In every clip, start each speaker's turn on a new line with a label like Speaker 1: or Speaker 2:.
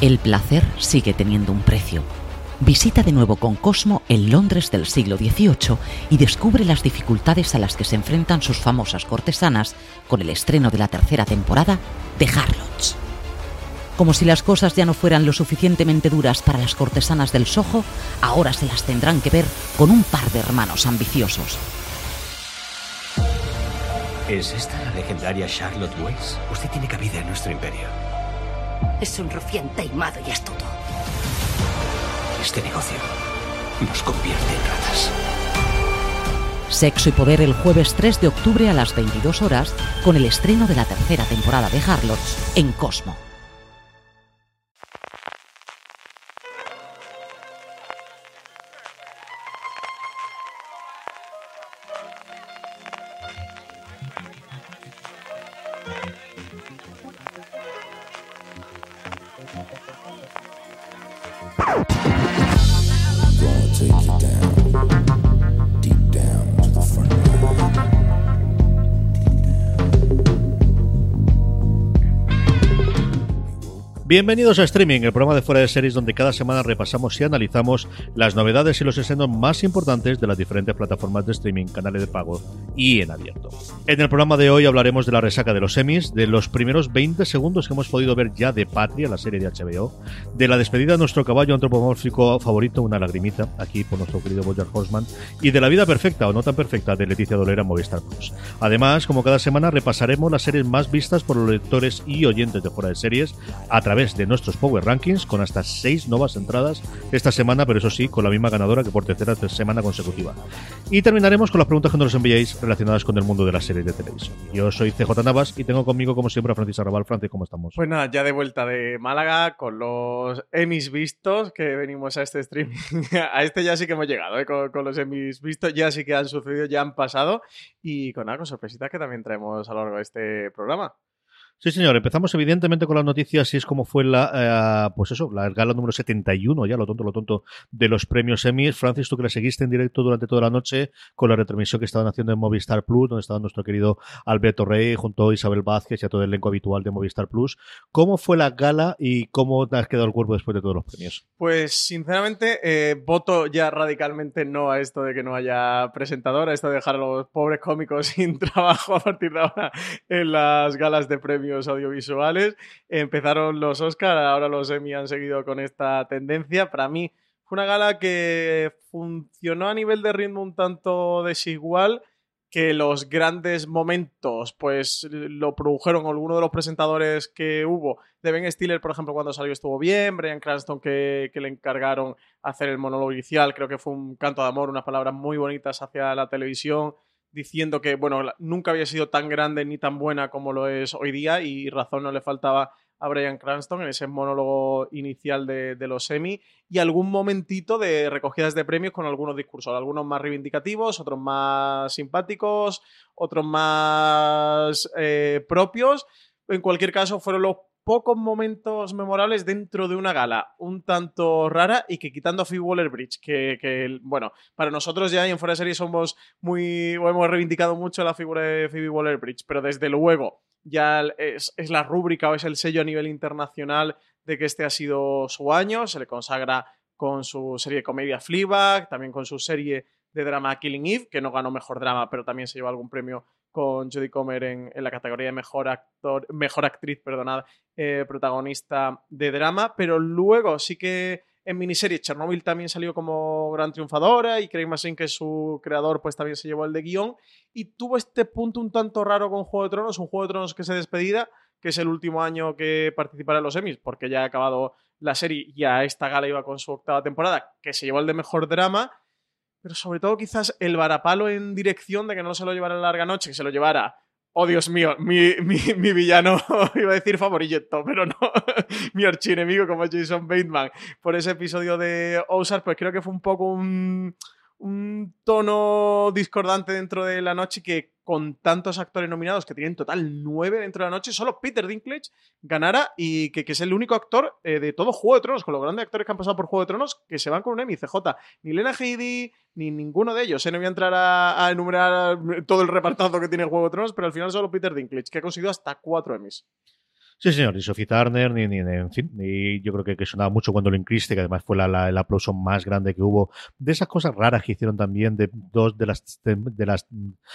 Speaker 1: El placer sigue teniendo un precio. Visita de nuevo con Cosmo el Londres del siglo XVIII y descubre las dificultades a las que se enfrentan sus famosas cortesanas con el estreno de la tercera temporada de Harlots. Como si las cosas ya no fueran lo suficientemente duras para las cortesanas del Soho, ahora se las tendrán que ver con un par de hermanos ambiciosos.
Speaker 2: ¿Es esta la legendaria Charlotte Weiss? Usted tiene cabida en nuestro imperio.
Speaker 3: Es un rufián taimado y astuto.
Speaker 2: Este negocio nos convierte en ratas.
Speaker 1: Sexo y Poder el jueves 3 de octubre a las 22 horas con el estreno de la tercera temporada de Harlots en Cosmo.
Speaker 4: Bienvenidos a Streaming, el programa de fuera de series donde cada semana repasamos y analizamos las novedades y los estrenos más importantes de las diferentes plataformas de streaming, canales de pago y en abierto. En el programa de hoy hablaremos de la resaca de los semis, de los primeros 20 segundos que hemos podido ver ya de Patria, la serie de HBO, de la despedida de nuestro caballo antropomórfico favorito, una lagrimita, aquí por nuestro querido Boyer Horseman, y de la vida perfecta o no tan perfecta de Leticia Dolera en Movistar Plus. Además, como cada semana, repasaremos las series más vistas por los lectores y oyentes de fuera de series a través de nuestros Power Rankings con hasta seis nuevas entradas esta semana, pero eso sí, con la misma ganadora que por tercera semana consecutiva. Y terminaremos con las preguntas que nos enviáis relacionadas con el mundo de las series de televisión. Yo soy CJ Navas y tengo conmigo, como siempre, a Francis Arrabal. Francis, ¿cómo estamos?
Speaker 5: Pues nada, ya de vuelta de Málaga con los Emmys vistos que venimos a este streaming. a este ya sí que hemos llegado, ¿eh? con, con, los Emmys vistos, ya sí que han sucedido, ya han pasado. Y con algo sorpresitas que también traemos a lo largo de este programa.
Speaker 4: Sí, señor. Empezamos evidentemente con las noticias y es como fue la, eh, pues eso, la gala número 71, ya lo tonto, lo tonto, de los premios Emmy. Francis, tú que la seguiste en directo durante toda la noche con la retransmisión que estaban haciendo en Movistar Plus, donde estaba nuestro querido Alberto Rey junto a Isabel Vázquez y a todo el elenco habitual de Movistar Plus. ¿Cómo fue la gala y cómo te has quedado el cuerpo después de todos los premios?
Speaker 5: Pues, sinceramente, eh, voto ya radicalmente no a esto de que no haya presentador, a esto de dejar a los pobres cómicos sin trabajo a partir de ahora en las galas de premios audiovisuales. Empezaron los Oscar, ahora los Emmy han seguido con esta tendencia. Para mí fue una gala que funcionó a nivel de ritmo un tanto desigual que los grandes momentos pues lo produjeron algunos de los presentadores que hubo. De Ben Stiller, por ejemplo, cuando salió estuvo bien. Brian Cranston, que, que, le encargaron hacer el monólogo inicial, creo que fue un canto de amor, unas palabras muy bonitas hacia la televisión diciendo que, bueno, nunca había sido tan grande ni tan buena como lo es hoy día y razón no le faltaba a Brian Cranston en ese monólogo inicial de, los semi y algún momentito de recogidas de premios con algunos discursos, algunos más reivindicativos, otros más simpáticos, otros más eh, propios. En cualquier caso, fueron los pocos momentos memorables dentro de una gala un tanto rara y que quitando a Phoebe Waller-Bridge, que, bueno, para nosotros ya en Fuera de Serie somos muy, hemos reivindicado mucho la figura de Phoebe Waller-Bridge, pero desde luego ya es, es la rúbrica o es el sello a nivel internacional de que este ha sido su año, se le consagra con su serie de comedia Fleabag, también con su serie de drama Killing Eve, que no ganó mejor drama, pero también se llevó algún premio con Jodie Comer en, la categoría de mejor actor, mejor actriz, perdonad, eh, protagonista de drama, pero luego sí que en miniserie Chernobyl también salió como gran triunfadora y Craig Mazin, que es su creador, pues también se llevó el de guion. Y tuvo este punto un tanto raro con Juego de Tronos, un Juego de Tronos que se despedida, que es el último año que participará en los Emmys, porque ya ha acabado la serie y a esta gala iba con su octava temporada, que se llevó el de mejor drama pero sobre todo quizás el varapalo en dirección de que no se lo llevara en larga noche, que se lo llevara Oh, Dios mío, mi, mi, mi villano, iba a decir favorito, pero no, mi archienemigo como Jason Bateman, por ese episodio de Ozark, pues creo que fue un poco un, un tono discordante dentro de la noche que con tantos actores nominados, que tienen total nueve dentro de la noche, solo Peter Dinklage ganara y que, que es el único actor eh, de todo Juego de Tronos, con los grandes actores que han pasado por Juego de Tronos, que se van con un Emmy, CJ. Ni Lena Headey, ni ninguno de ellos. Eh, no voy a entrar a, enumerar todo el repartazo que tiene Juego de Tronos, pero al final solo Peter Dinklage, que ha conseguido hasta cuatro Emmys.
Speaker 4: Sí, señor, ni Sophie Turner, ni, ni, en fin, y yo creo que, que sonaba mucho cuando lo incliste, que además fue la, la, el aplauso más grande que hubo, de esas cosas raras que hicieron también, de dos de las, de, las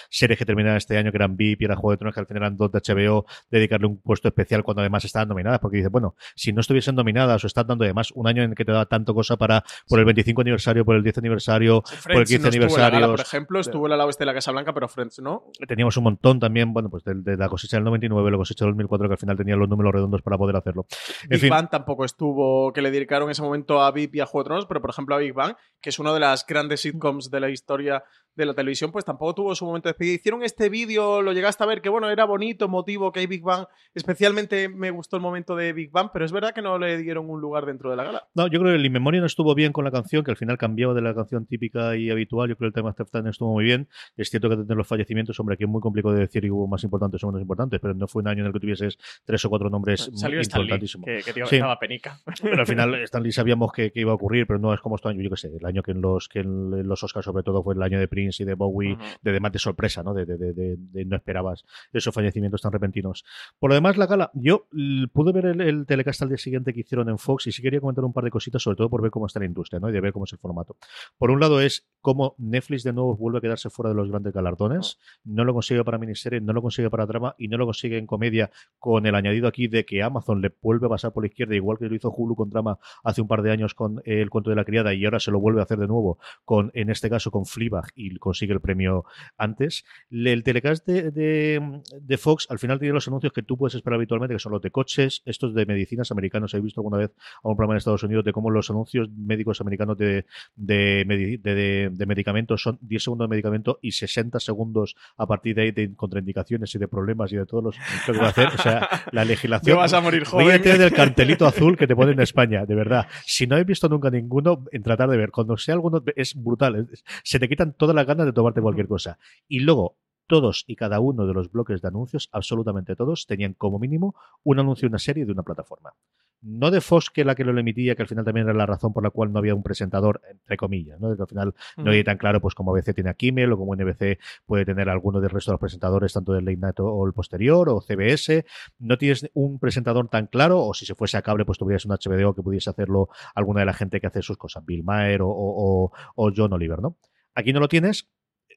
Speaker 4: series que terminaron este año, que eran VIP y era Juego de Tronos, que al final eran dos de HBO, dedicarle un puesto especial cuando además estaban nominadas, porque dice, bueno, si no estuviesen nominadas o están dando además un año en el que te da tanto cosa para, por el 25 aniversario, por el 10 aniversario,
Speaker 5: Friends
Speaker 4: por el 15
Speaker 5: no
Speaker 4: aniversario.
Speaker 5: gala, por ejemplo, estuvo en la oeste de la Casa Blanca, pero Friends no.
Speaker 4: Teníamos un montón también, bueno, pues de, de la cosecha del 99, la cosecha del 2004, que al final tenían los números redondos para poder hacerlo. En
Speaker 5: Big
Speaker 4: fin,
Speaker 5: Bang tampoco estuvo, que le dedicaron ese momento a VIP y a Juego de Tronos, pero por ejemplo a Big Bang, que es una de las grandes sitcoms de la historia de la televisión, pues tampoco tuvo su momento de despedida. Hicieron este vídeo, lo llegaste a ver, que bueno, era bonito, motivo que hay Big Bang. Especialmente me gustó el momento de Big Bang, pero es verdad que no le dieron un lugar dentro de la gala.
Speaker 4: No, yo creo que el In Memoria no estuvo bien con la canción, que al final cambiaba de la canción típica y habitual. Yo creo que el tema de estuvo muy bien. Es cierto que tener los fallecimientos, hombre, aquí es muy complicado de decir y hubo más importantes o menos importantes, pero no fue un año en el que tuvieses tres o cuatro nombres
Speaker 5: Salió Lee,
Speaker 4: importantísimos.
Speaker 5: que, que tío,
Speaker 4: Sí.
Speaker 5: estaba penica.
Speaker 4: Pero al final Stanley sabíamos que, que iba a ocurrir, pero no es como este año, yo que sé, el año que en los que en los Oscars sobre todo fue el año de Prince y de Bowie, de demás de sorpresa, ¿no? De, de, de, no esperabas esos fallecimientos tan repentinos. Por lo demás, la gala, yo pude ver el, el telecast al día siguiente que hicieron en Fox y sí quería comentar un par de cositas, sobre todo por ver cómo está la industria, ¿no? Y de ver cómo es el formato. Por un lado es cómo Netflix de nuevo vuelve a quedarse fuera de los grandes galardones, no lo consigue para miniserie, no lo consigue para drama y no lo consigue en comedia con el añadido aquí de que Amazon le vuelve a pasar por la izquierda, igual que lo hizo Hulu con drama hace un par de años con eh, el cuento de la criada y ahora se lo vuelve a hacer de nuevo con, en este caso, con Fleabag y consigue el premio antes. El telecast de, de, de Fox al final tiene los anuncios que tú puedes esperar habitualmente, que son los de coches, estos de medicinas americanos. He visto alguna vez a un programa en Estados Unidos de cómo los anuncios médicos americanos de, de, de- de- medicamentos son 10 segundos de medicamento y 60 segundos a partir de ahí de contraindicaciones y de problemas y de todos los lo que va a hacer. O sea, la
Speaker 5: Te
Speaker 4: legislación.
Speaker 5: vas a morir joven.
Speaker 4: Ríete del cartelito azul que te ponen en España, de verdad. Si no he visto nunca ninguno, en tratar de ver. Cuando sea alguno, es brutal. Se te quitan todas las ganas de tomarte cualquier cosa. Y luego, todos y cada uno de los bloques de anuncios, absolutamente todos, tenían como mínimo un anuncio de una serie de una plataforma. No de Fox, que la que lo emitía, que al final también era la razón por la cual no había un presentador, entre comillas, ¿no? Que al final no hay tan claro, pues como ABC tiene a Kimmel o como NBC puede tener alguno del resto de los presentadores, tanto del late night o- el posterior, o CBS. No tienes un presentador tan claro, o si se fuese a cable, pues tuvieras un HBO que pudiese hacerlo alguna de la gente que hace sus cosas, Bill Maher o- o John Oliver, ¿no? Aquí no lo tienes.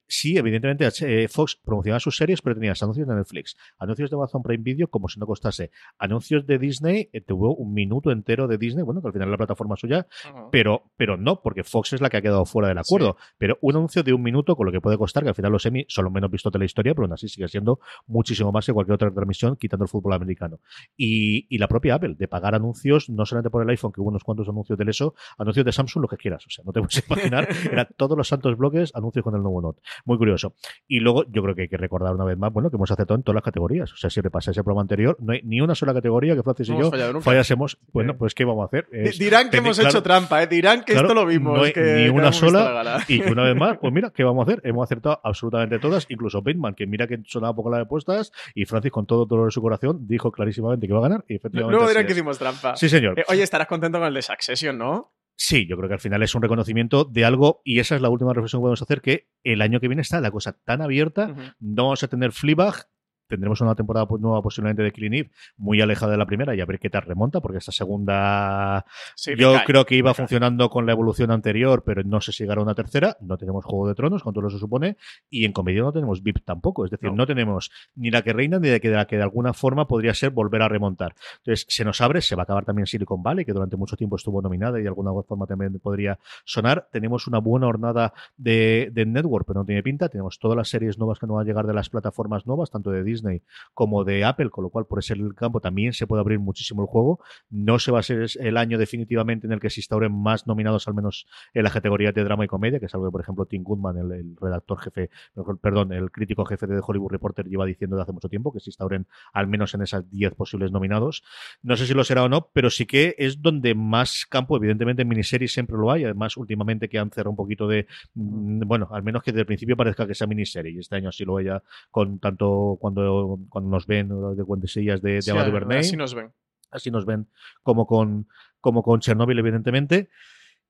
Speaker 4: Sí, evidentemente eh, Fox promocionaba sus series, pero tenías anuncios de Netflix, anuncios de Amazon Prime Video como si no costase, anuncios de Disney, eh, tuvo un minuto entero de Disney, bueno, que al final es la plataforma suya, pero, pero no, porque Fox es la que ha quedado fuera del acuerdo. Pero un anuncio de un minuto, con lo que puede costar, que al final los Emmy son los menos vistos de la historia, pero aún así sigue siendo muchísimo más que cualquier otra transmisión, quitando el fútbol americano. Y, y la propia Apple, de pagar anuncios, no solamente por el iPhone, que hubo unos cuantos anuncios del eso, anuncios de Samsung, lo que quieras. O sea, no te puedes imaginar, era todos los santos bloques, anuncios con el nuevo Note. Muy curioso. Y luego, yo creo que hay que recordar una vez más, bueno, que hemos aceptado en todas las categorías. O sea, si repasa ese programa anterior, no hay ni una sola categoría que Francis
Speaker 5: No
Speaker 4: y yo fallásemos. Bueno, pues ¿qué vamos a hacer? Es-
Speaker 5: Dirán que hemos
Speaker 4: claro-
Speaker 5: hecho trampa, ¿eh? Dirán que
Speaker 4: Claro,
Speaker 5: esto lo vimos.
Speaker 4: no hay
Speaker 5: que,
Speaker 4: ni una sola y que una vez más, pues mira, ¿qué vamos a hacer? Hemos acertado absolutamente todas, incluso Bateman, que mira que sonaba poco la de puestas, y Francis, con todo dolor en su corazón, dijo clarísimamente que iba a ganar, y efectivamente.
Speaker 5: Luego dirán que hicimos trampa.
Speaker 4: Sí, señor.
Speaker 5: Eh, oye, estarás contento con el de Succession, ¿no?
Speaker 4: Sí, yo creo que al final es un reconocimiento de algo, y esa es la última reflexión que podemos hacer, que el año que viene está la cosa tan abierta, no vamos a tener Fleabag, tendremos una temporada pues, nueva posiblemente de Clean Eve, muy alejada de la primera, y a ver qué tal remonta, porque esta segunda
Speaker 5: Sí,
Speaker 4: Yo creo que iba funcionando con la evolución anterior, pero no sé si llegará una tercera. No tenemos Juego de Tronos, con todo lo que se supone, y en comedia no tenemos VIP tampoco. Es decir, no,
Speaker 5: No.
Speaker 4: tenemos ni la que reina ni de que, de la que de alguna forma podría ser volver a remontar. Entonces, se nos abre, se va a acabar también Silicon Valley, que durante mucho tiempo estuvo nominada y de alguna forma también podría sonar. Tenemos una buena hornada de, de Network, pero no tiene pinta. Tenemos todas las series nuevas que nos van a llegar de las plataformas nuevas, tanto de Disney Disney como de Apple, con lo cual por el campo también se puede abrir muchísimo el juego. No se va a ser el año definitivamente en el que se instauren más nominados, al menos en la categoría de drama y comedia, que es algo que, por ejemplo, Tim Goodman, el, redactor jefe, perdón, el crítico jefe de Hollywood Reporter lleva diciendo de hace mucho tiempo, que se instauren al menos en esas 10 posibles nominados. No sé si lo será o no, pero sí que es donde más campo, evidentemente en miniseries siempre lo hay, además últimamente que han cerrado un poquito de, mm, bueno, al menos que desde el principio parezca que sea miniserie, y este año así lo veía con tanto cuando, cuando nos ven de cuentesillas de, de sí,
Speaker 5: Así nos ven.
Speaker 4: Así nos ven como con, como con Chernobyl, evidentemente.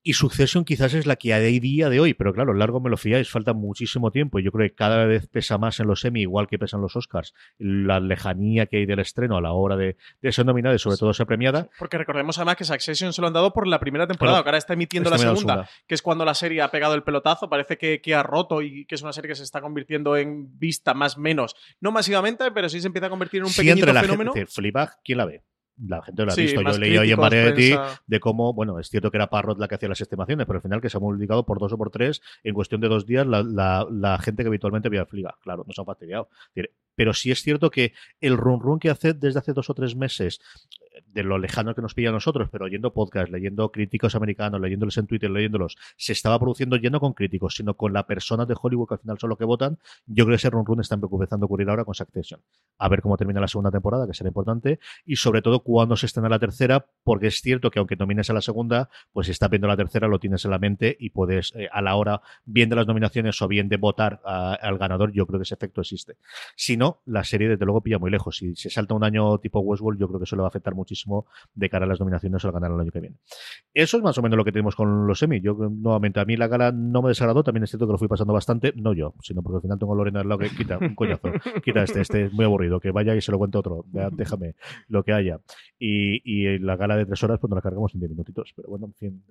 Speaker 4: Y Succession quizás es la que hay día de hoy, pero claro, largo me lo fiáis, falta muchísimo tiempo. Y yo creo que cada vez pesa más en los semi, igual que pesan los Oscars, la lejanía que hay del estreno a la hora de, ser nominada y sobre todo ser premiada.
Speaker 5: Porque recordemos además que Succession se lo han dado por la primera temporada, que ahora está emitiendo la segunda, que es cuando la serie ha pegado el pelotazo, parece que, que, ha roto y que es una serie que se está convirtiendo en vista más menos, no masivamente, pero sí se empieza a convertir en un pequeño fenómeno.
Speaker 4: Gente, ¿quién la ve? La gente lo ha visto. Yo leí hoy en Variety de cómo, bueno, es cierto que era Parrot la que hacía las estimaciones, pero al final que se ha multiplicado por dos o por tres en cuestión de dos días la, la, gente que habitualmente veía Fliga. Claro, nos han fastidiado. Pero sí es cierto que el run run que hace desde hace dos o tres meses de lo lejano que nos pilla a nosotros, pero oyendo podcast, leyendo críticos americanos, leyéndolos en Twitter, leyéndolos, se estaba produciendo lleno con críticos, sino con las personas de Hollywood que al final son los que votan. Yo creo que ese run run está empezando a ocurrir ahora con Succession. A ver cómo termina la segunda temporada, que será importante, y sobre todo cuándo se estrena la tercera, porque es cierto que aunque nomines a la segunda, pues si estás viendo la tercera lo tienes en la mente y puedes eh, a la hora bien de las nominaciones o bien de votar al ganador, yo creo que ese efecto existe. Si no, la serie desde luego pilla muy lejos. Si se salta un año tipo Westworld, yo creo que eso le va a afectar muchísimo de cara a las nominaciones o al ganar el año que viene. Eso es más o menos lo que tenemos con los semi. Yo, nuevamente, a mí la gala no me desagradó, también es cierto que lo fui pasando bastante, no yo, sino porque al final tengo a Lorena al lado que quita un coñazo, quita este, este es muy aburrido, que vaya y se lo cuente otro, déjame lo que haya. Y, y la gala de tres horas, pues nos la cargamos en diez minutitos, pero bueno, en fin,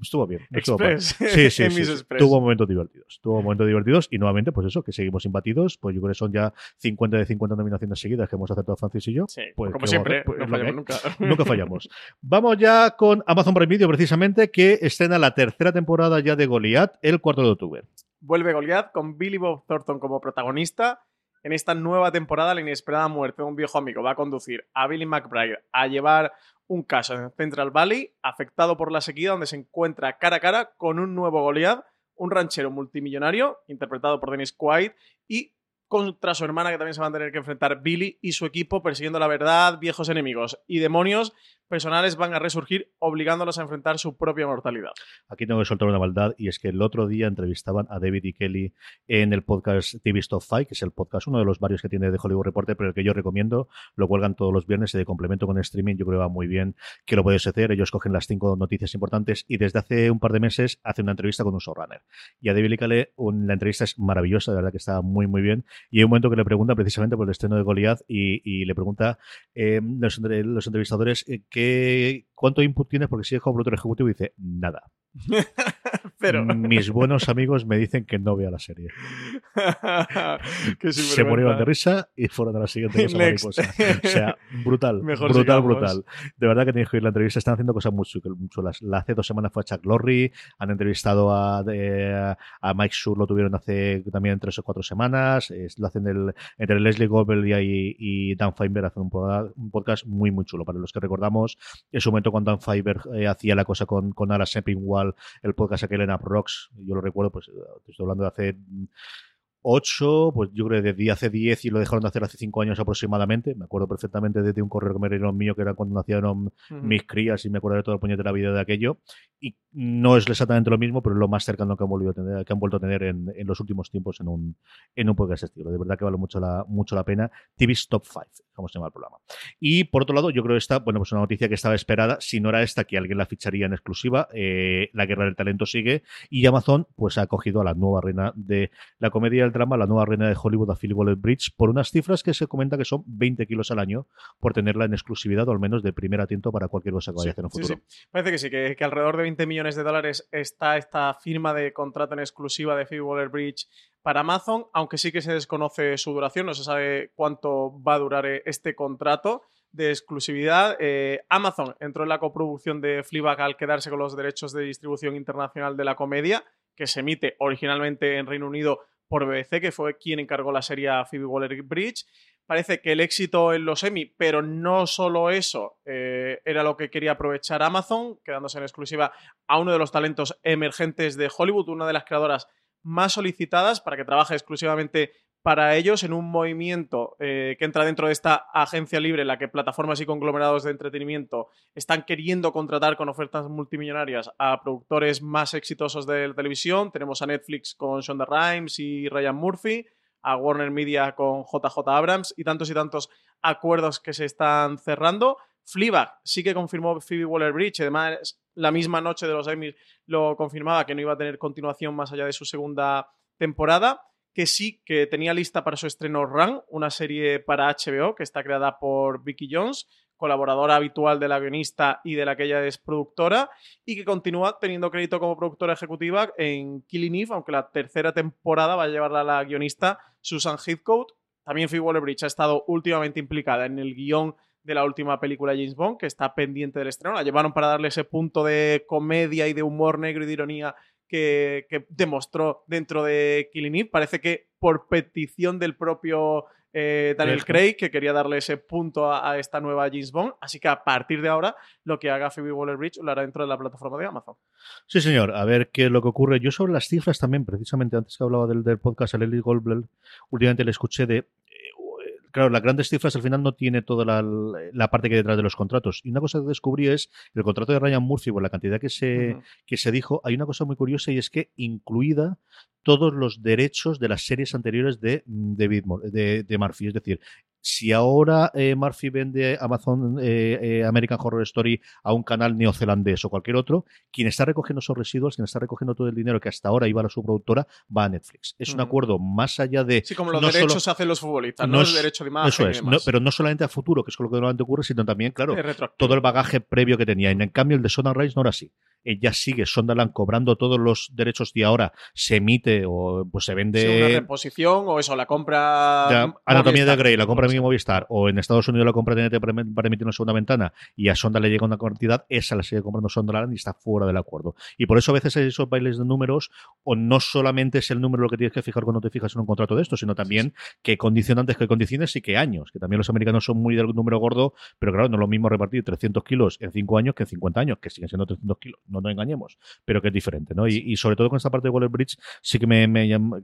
Speaker 4: estuvo bien. Estuvo sí, sí, sí, tuvo momentos divertidos, tuvo momentos divertidos y nuevamente, pues eso, que seguimos imbatidos, pues yo creo que son ya 50 de 50 nominaciones seguidas que hemos acertado Francis y yo.
Speaker 5: pues, como siempre, pues, no fallamos nunca.
Speaker 4: Nunca fallamos. Vamos ya con Amazon Prime Video, precisamente, que estrena la tercera temporada ya de Goliath el 4 de octubre.
Speaker 5: Vuelve Goliath con Billy Bob Thornton como protagonista. En esta nueva temporada, la inesperada muerte de un viejo amigo va a conducir a Billy McBride a llevar un caso en Central Valley, afectado por la sequía, donde se encuentra cara a cara con un nuevo Goliath, un ranchero multimillonario, interpretado por Dennis Quaid, y contra su hermana que también se van a tener que enfrentar Billy y su equipo persiguiendo la verdad, viejos enemigos y demonios personales van a resurgir obligándolos a enfrentar su propia mortalidad.
Speaker 4: Aquí tengo que soltar una maldad y es que el otro día entrevistaban a David y Kelly en el podcast TV Stop Fight, que es el podcast, uno de los varios que tiene de Hollywood Reporter, pero el que yo recomiendo, lo cuelgan todos los viernes y de complemento con streaming, yo creo que va muy bien, que lo puedes hacer, ellos cogen las cinco noticias importantes y desde hace un par de meses hace una entrevista con un showrunner. Y a David y Kelly la entrevista es maravillosa, de verdad que está muy muy bien, y hay un momento que le pregunta precisamente por el estreno de Goliath y, le pregunta eh, los, entrevistadores eh, ¿cuánto input tienes? Porque si es como productor ejecutivo dice, nada.
Speaker 5: Pero...
Speaker 4: Mis buenos amigos me dicen que no vea la serie. se murieron de risa y fueron a la siguiente cosa mariposa. O sea, brutal, brutal, brutal. De verdad que tenéis que oír la entrevista. Están haciendo cosas muy chulas. La hace dos semanas fue a Chuck Lorre. Han entrevistado a, a Mike Schur, lo tuvieron hace también tres o cuatro semanas. lo hacen el, entre Leslie Goldberg y, y Dan Feinberg. Hacen un, podcast muy, muy chulo. Para los que recordamos, en su momento cuando Dan Feinberg eh, hacía la cosa con, con Ara El podcast aquel en Rocks, yo lo recuerdo, pues estoy hablando de hace 8, pues yo creo que desde hace 10 y lo dejaron de hacer hace 5 años aproximadamente. Me acuerdo perfectamente de un correo que me dieron mío que era cuando nacieron mis crías y me acuerdo de todo el de la vida de aquello. Y no es exactamente lo mismo, pero es lo más cercano que han, a tener, que han vuelto a tener en, en, los últimos tiempos en un, en un podcast estilo. De verdad que vale mucho la, mucho la pena. TV's Top 5, como se llama el programa. Y por otro lado, yo creo que esta, bueno, pues una noticia que estaba esperada, si no era esta, que alguien la ficharía en exclusiva. Eh, la guerra del talento sigue y Amazon pues ha acogido a la nueva reina de la comedia del drama, la nueva reina de Hollywood, a Phil Waller-Bridge, por unas cifras que se comenta que son 20 kilos al año por tenerla en exclusividad o al menos de primer atiento para cualquier cosa que vaya a hacer en un futuro.
Speaker 5: Parece que sí, que, alrededor de 20 millones de dólares está esta firma de contrato en exclusiva de Phil Waller-Bridge para Amazon, aunque sí que se desconoce su duración, no se sabe cuánto va a durar eh, este contrato de exclusividad. Eh, Amazon entró en la coproducción de Fleabag al quedarse con los derechos de distribución internacional de la comedia, que se emite originalmente en Reino Unido por BBC, que fue quien encargó la serie a Phoebe Waller-Bridge. Parece que el éxito en los Emmy, pero no solo eso, eh, era lo que quería aprovechar Amazon, quedándose en exclusiva a uno de los talentos emergentes de Hollywood, una de las creadoras más solicitadas para que trabaje exclusivamente para ellos en un movimiento eh, que entra dentro de esta agencia libre en la que plataformas y conglomerados de entretenimiento están queriendo contratar con ofertas multimillonarias a productores más exitosos de la televisión. Tenemos a Netflix con Shonda Rhimes y Ryan Murphy, a Warner Media con JJ Abrams y tantos y tantos acuerdos que se están cerrando. Fleabag sí que confirmó Phoebe Waller-Bridge, además la misma noche de los Emmys lo confirmaba que no iba a tener continuación más allá de su segunda temporada que sí que tenía lista para su estreno Run, una serie para HBO que está creada por Vicky Jones, colaboradora habitual de la guionista y de la que ella es productora, y que continúa teniendo crédito como productora ejecutiva en Killing Eve, aunque la tercera temporada va a llevarla la guionista Susan Heathcote. También Phoebe Waller-Bridge ha estado últimamente implicada en el guion de la última película James Bond, que está pendiente del estreno. La llevaron para darle ese punto de comedia y de humor negro y de ironía que, demostró dentro de Killing Eve. Parece que por petición del propio eh, Daniel Craig, que quería darle ese punto a, esta nueva James Bond. Así que a partir de ahora, lo que haga Phoebe Waller-Bridge lo hará dentro de la plataforma de Amazon.
Speaker 4: Sí, señor. A ver qué es lo que ocurre. Yo sobre las cifras también, precisamente antes que hablaba del, del podcast, a Lily Goldberg, últimamente le escuché de claro, las grandes cifras al final no tiene toda la, parte que hay detrás de los contratos. Y una cosa que descubrí es el contrato de Ryan Murphy, por la cantidad que se, que se dijo, hay una cosa muy curiosa y es que incluida todos los derechos de las series anteriores de, de, de Murphy. Es decir, si ahora eh, Murphy vende Amazon eh, eh, American Horror Story a un canal neozelandés o cualquier otro, quien está recogiendo esos residuos, quien está recogiendo todo el dinero que hasta ahora iba a su productora, va a Netflix. Es un acuerdo más allá de.
Speaker 5: Sí, como los derechos se hacen los futbolistas, no, es, el derecho de imagen.
Speaker 4: Eso es, pero no solamente a futuro, que es lo que normalmente ocurre, sino también, claro, todo el bagaje previo que tenía. En cambio, el de Sonar Rise no era así ella sigue Sondaland cobrando todos los derechos y ahora se emite o pues se vende. Sí,
Speaker 5: una reposición o eso, la compra.
Speaker 4: Anatomía de Grey, la compra mi Movistar o en Estados Unidos la compra TNT para, para emitir una segunda ventana y a Sonda le llega una cantidad, esa la sigue comprando Sondaland y está fuera del acuerdo. Y por eso a veces hay esos bailes de números o no solamente es el número lo que tienes que fijar cuando te fijas en un contrato de esto, sino también qué condicionantes, qué condiciones y qué años. Que también los americanos son muy del número gordo, pero claro, no es lo mismo repartir 300 kilos en 5 años que en 50 años, que siguen siendo 300 kilos no nos engañemos, pero que es diferente, ¿no? Y, sobre todo con esta parte de Waller Bridge, sí que me,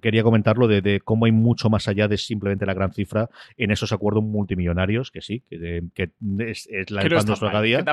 Speaker 4: quería comentarlo de, cómo hay mucho más allá de simplemente la gran cifra en esos acuerdos multimillonarios, que sí, que, es, la
Speaker 5: del pan nuestro día,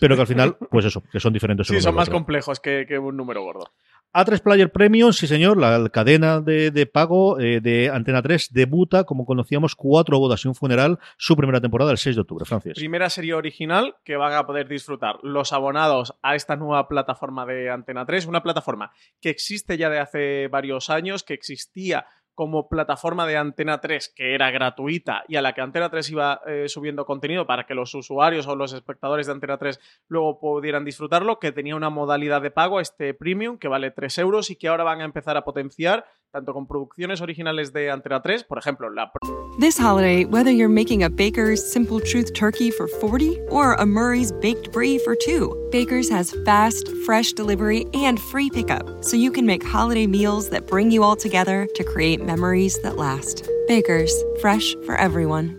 Speaker 4: pero que al final, pues eso, que son diferentes.
Speaker 5: Sí, son más complejos que, un número gordo.
Speaker 4: A3 Player Premium, sí señor, la cadena de, pago eh, de Antena 3 debuta, como conocíamos, cuatro bodas y un funeral, su primera temporada el 6 de octubre, Francis.
Speaker 5: Primera serie original que van a poder disfrutar los abonados a esta nueva plataforma de Antena 3, una plataforma que existe ya de hace varios años, que existía como plataforma de Antena 3 que era gratuita y a la que Antena 3 iba eh, subiendo contenido para que los usuarios o los espectadores de Antena 3 luego pudieran disfrutarlo, que tenía una modalidad de pago, este premium, que vale 3 euros y que ahora van a empezar a potenciar tanto con producciones originales de Antena 3, por ejemplo, la...
Speaker 6: This holiday, whether you're making a Baker's Simple Truth turkey for 40 or a Murray's Baked Brie for 2, Baker's has fast, fresh delivery and free pickup, so you can make holiday meals that bring you all together to create memories that last. Baker's, fresh for everyone.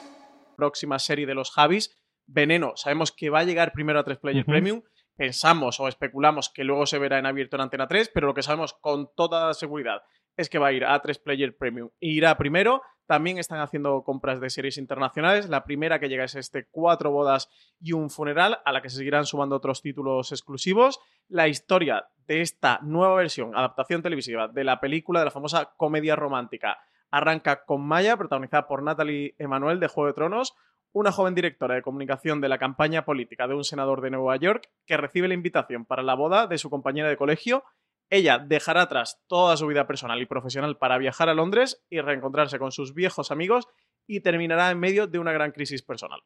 Speaker 5: próxima serie de los Javis. Veneno, sabemos que va a llegar primero a 3 Player Premium. Pensamos o especulamos que luego se verá en abierto en Antena 3, pero lo que sabemos con toda seguridad es que va a ir a 3 Player Premium. Irá primero. También están haciendo compras de series internacionales. La primera que llega es este Cuatro bodas y un funeral, a la que se seguirán sumando otros títulos exclusivos. La historia de esta nueva versión, adaptación televisiva de la película de la famosa comedia romántica Arranca con Maya, protagonizada por Natalie Emanuel de Juego de Tronos, una joven directora de comunicación de la campaña política de un senador de Nueva York que recibe la invitación para la boda de su compañera de colegio. Ella dejará atrás toda su vida personal y profesional para viajar a Londres y reencontrarse con sus viejos amigos y terminará en medio de una gran crisis personal.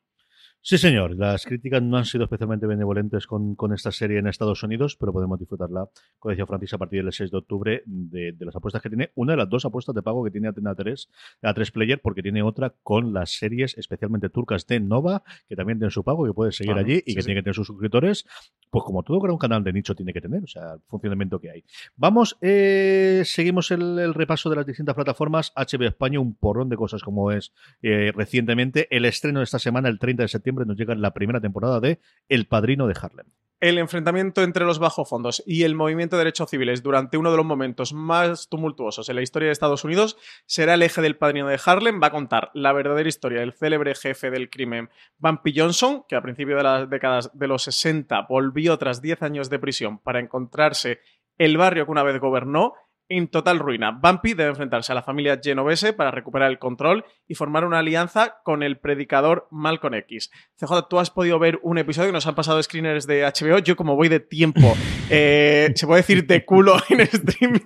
Speaker 4: Sí, señor. Las críticas no han sido especialmente benevolentes con, con, esta serie en Estados Unidos, pero podemos disfrutarla, como decía Francis, a partir del 6 de octubre de, de, las apuestas que tiene. Una de las dos apuestas de pago que tiene Atena 3, a 3 Player, porque tiene otra con las series especialmente turcas de Nova, que también tiene su pago, que puede seguir
Speaker 5: Ah,
Speaker 4: allí y
Speaker 5: sí,
Speaker 4: que
Speaker 5: sí.
Speaker 4: tiene que tener sus suscriptores, pues como todo gran canal de nicho tiene que tener, o sea, el funcionamiento que hay. Vamos, eh, seguimos el, el repaso de las distintas plataformas. HBO España, un porrón de cosas como es eh, recientemente. El estreno de esta semana, el 30 de septiembre, nos llega la primera temporada de El Padrino de Harlem.
Speaker 5: El enfrentamiento entre los bajofondos y el movimiento de derechos civiles durante uno de los momentos más tumultuosos en la historia de Estados Unidos será el eje del padrino de Harlem. Va a contar la verdadera historia del célebre jefe del crimen, Bumpy Johnson, que a principios de las décadas de los 60 volvió tras 10 años de prisión para encontrarse el barrio que una vez gobernó en total ruina. Bumpy debe enfrentarse a la familia Genovese para recuperar el control y formar una alianza con el predicador Malcolm X. CJ, tú has podido ver un episodio que nos han pasado screeners de HBO. Yo, como voy de tiempo, eh, se puede decir de culo en streaming.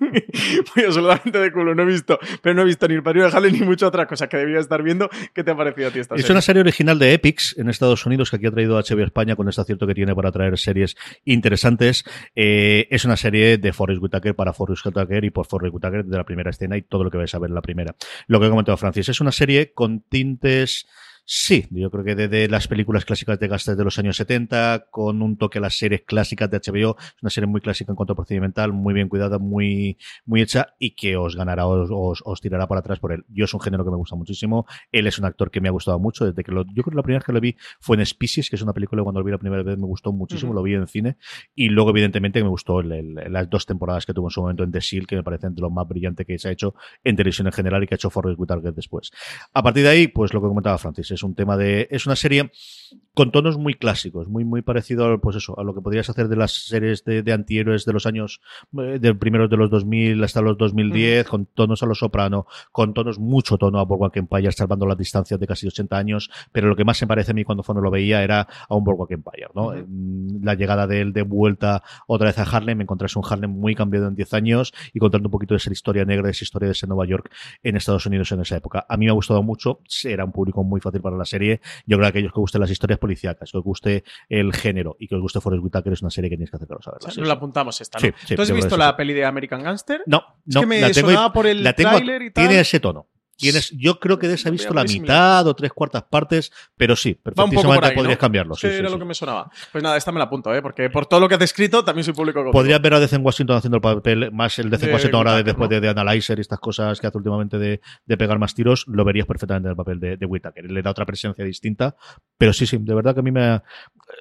Speaker 5: voy absolutamente de culo, no he visto, pero no he visto ni el Padrino de Harlem ni mucha otra cosa que debía estar viendo. ¿Qué te ha parecido a ti esta
Speaker 4: Es
Speaker 5: serie?
Speaker 4: una serie original de Epix en Estados Unidos que aquí ha traído HBO España con este acierto que tiene para traer series interesantes. Eh, es una serie de Forrest Whitaker para Forrest Whitaker y por Forrest Whitaker de la primera escena y todo lo que vais a ver en la primera. Lo que ha comentado Francis, es una serie con tintes Sí, yo creo que de, de, las películas clásicas de Gastes de los años 70, con un toque a las series clásicas de HBO, es una serie muy clásica en cuanto a procedimental, muy bien cuidada, muy, muy hecha y que os ganará, os, os, os, tirará para atrás por él. Yo es un género que me gusta muchísimo, él es un actor que me ha gustado mucho, desde que lo, yo creo que la primera vez que lo vi fue en Species, que es una película que cuando lo vi la primera vez me gustó muchísimo, uh -huh. lo vi en cine, y luego evidentemente me gustó el, el, las dos temporadas que tuvo en su momento en The Seal, que me parecen de lo más brillante que se ha hecho en televisión en general y que ha hecho Forrest Whitaker después. A partir de ahí, pues lo que comentaba Francis, es un tema de es una serie con tonos muy clásicos, muy muy parecido a, pues eso, a lo que podrías hacer de las series de, de antihéroes de los años eh, de primeros de los 2000 hasta los 2010, mm. con tonos a los soprano, con tonos mucho tono a Boardwalk Empire, salvando las distancias de casi 80 años, pero lo que más se parece a mí cuando no lo veía era a un Boardwalk Empire, ¿no? Mm. La llegada de él de vuelta otra vez a Harlem, encontrarse un Harlem muy cambiado en 10 años y contando un poquito de esa historia negra, de esa historia de ese Nueva York en Estados Unidos en esa época. A mí me ha gustado mucho, era un público muy fácil para la serie. Yo creo que aquellos que gusten las historias policíacas, que os guste el género y que os guste Forrest Whitaker es una serie que tenéis que acercaros a ver.
Speaker 5: O sea, no la apuntamos esta, ¿no?
Speaker 4: Sí, sí,
Speaker 5: ¿Tú has visto la peli de American Gangster?
Speaker 4: No,
Speaker 5: es
Speaker 4: no,
Speaker 5: que me
Speaker 4: la tengo,
Speaker 5: sonaba por el
Speaker 4: la tengo,
Speaker 5: tráiler y tal.
Speaker 4: Tiene ese tono. Tienes, yo creo que de esa he visto la mitad o tres cuartas partes, pero sí, perfectísimamente
Speaker 5: ahí,
Speaker 4: podrías
Speaker 5: ¿no?
Speaker 4: cambiarlo. Sí, sí,
Speaker 5: era
Speaker 4: sí.
Speaker 5: lo que me sonaba. Pues nada, esta me la apunto, ¿eh? Porque por todo lo que has escrito, también soy público contigo.
Speaker 4: Podrías ver a Decen Washington haciendo el papel, más el Decen
Speaker 5: De
Speaker 4: Washington ahora de- después
Speaker 5: ¿no?
Speaker 4: de, de Analyzer y estas cosas que hace últimamente de, de pegar más tiros, lo verías perfectamente en el papel de, de Whittaker. Le da otra presencia distinta, pero sí, sí, de verdad que a mí me ha-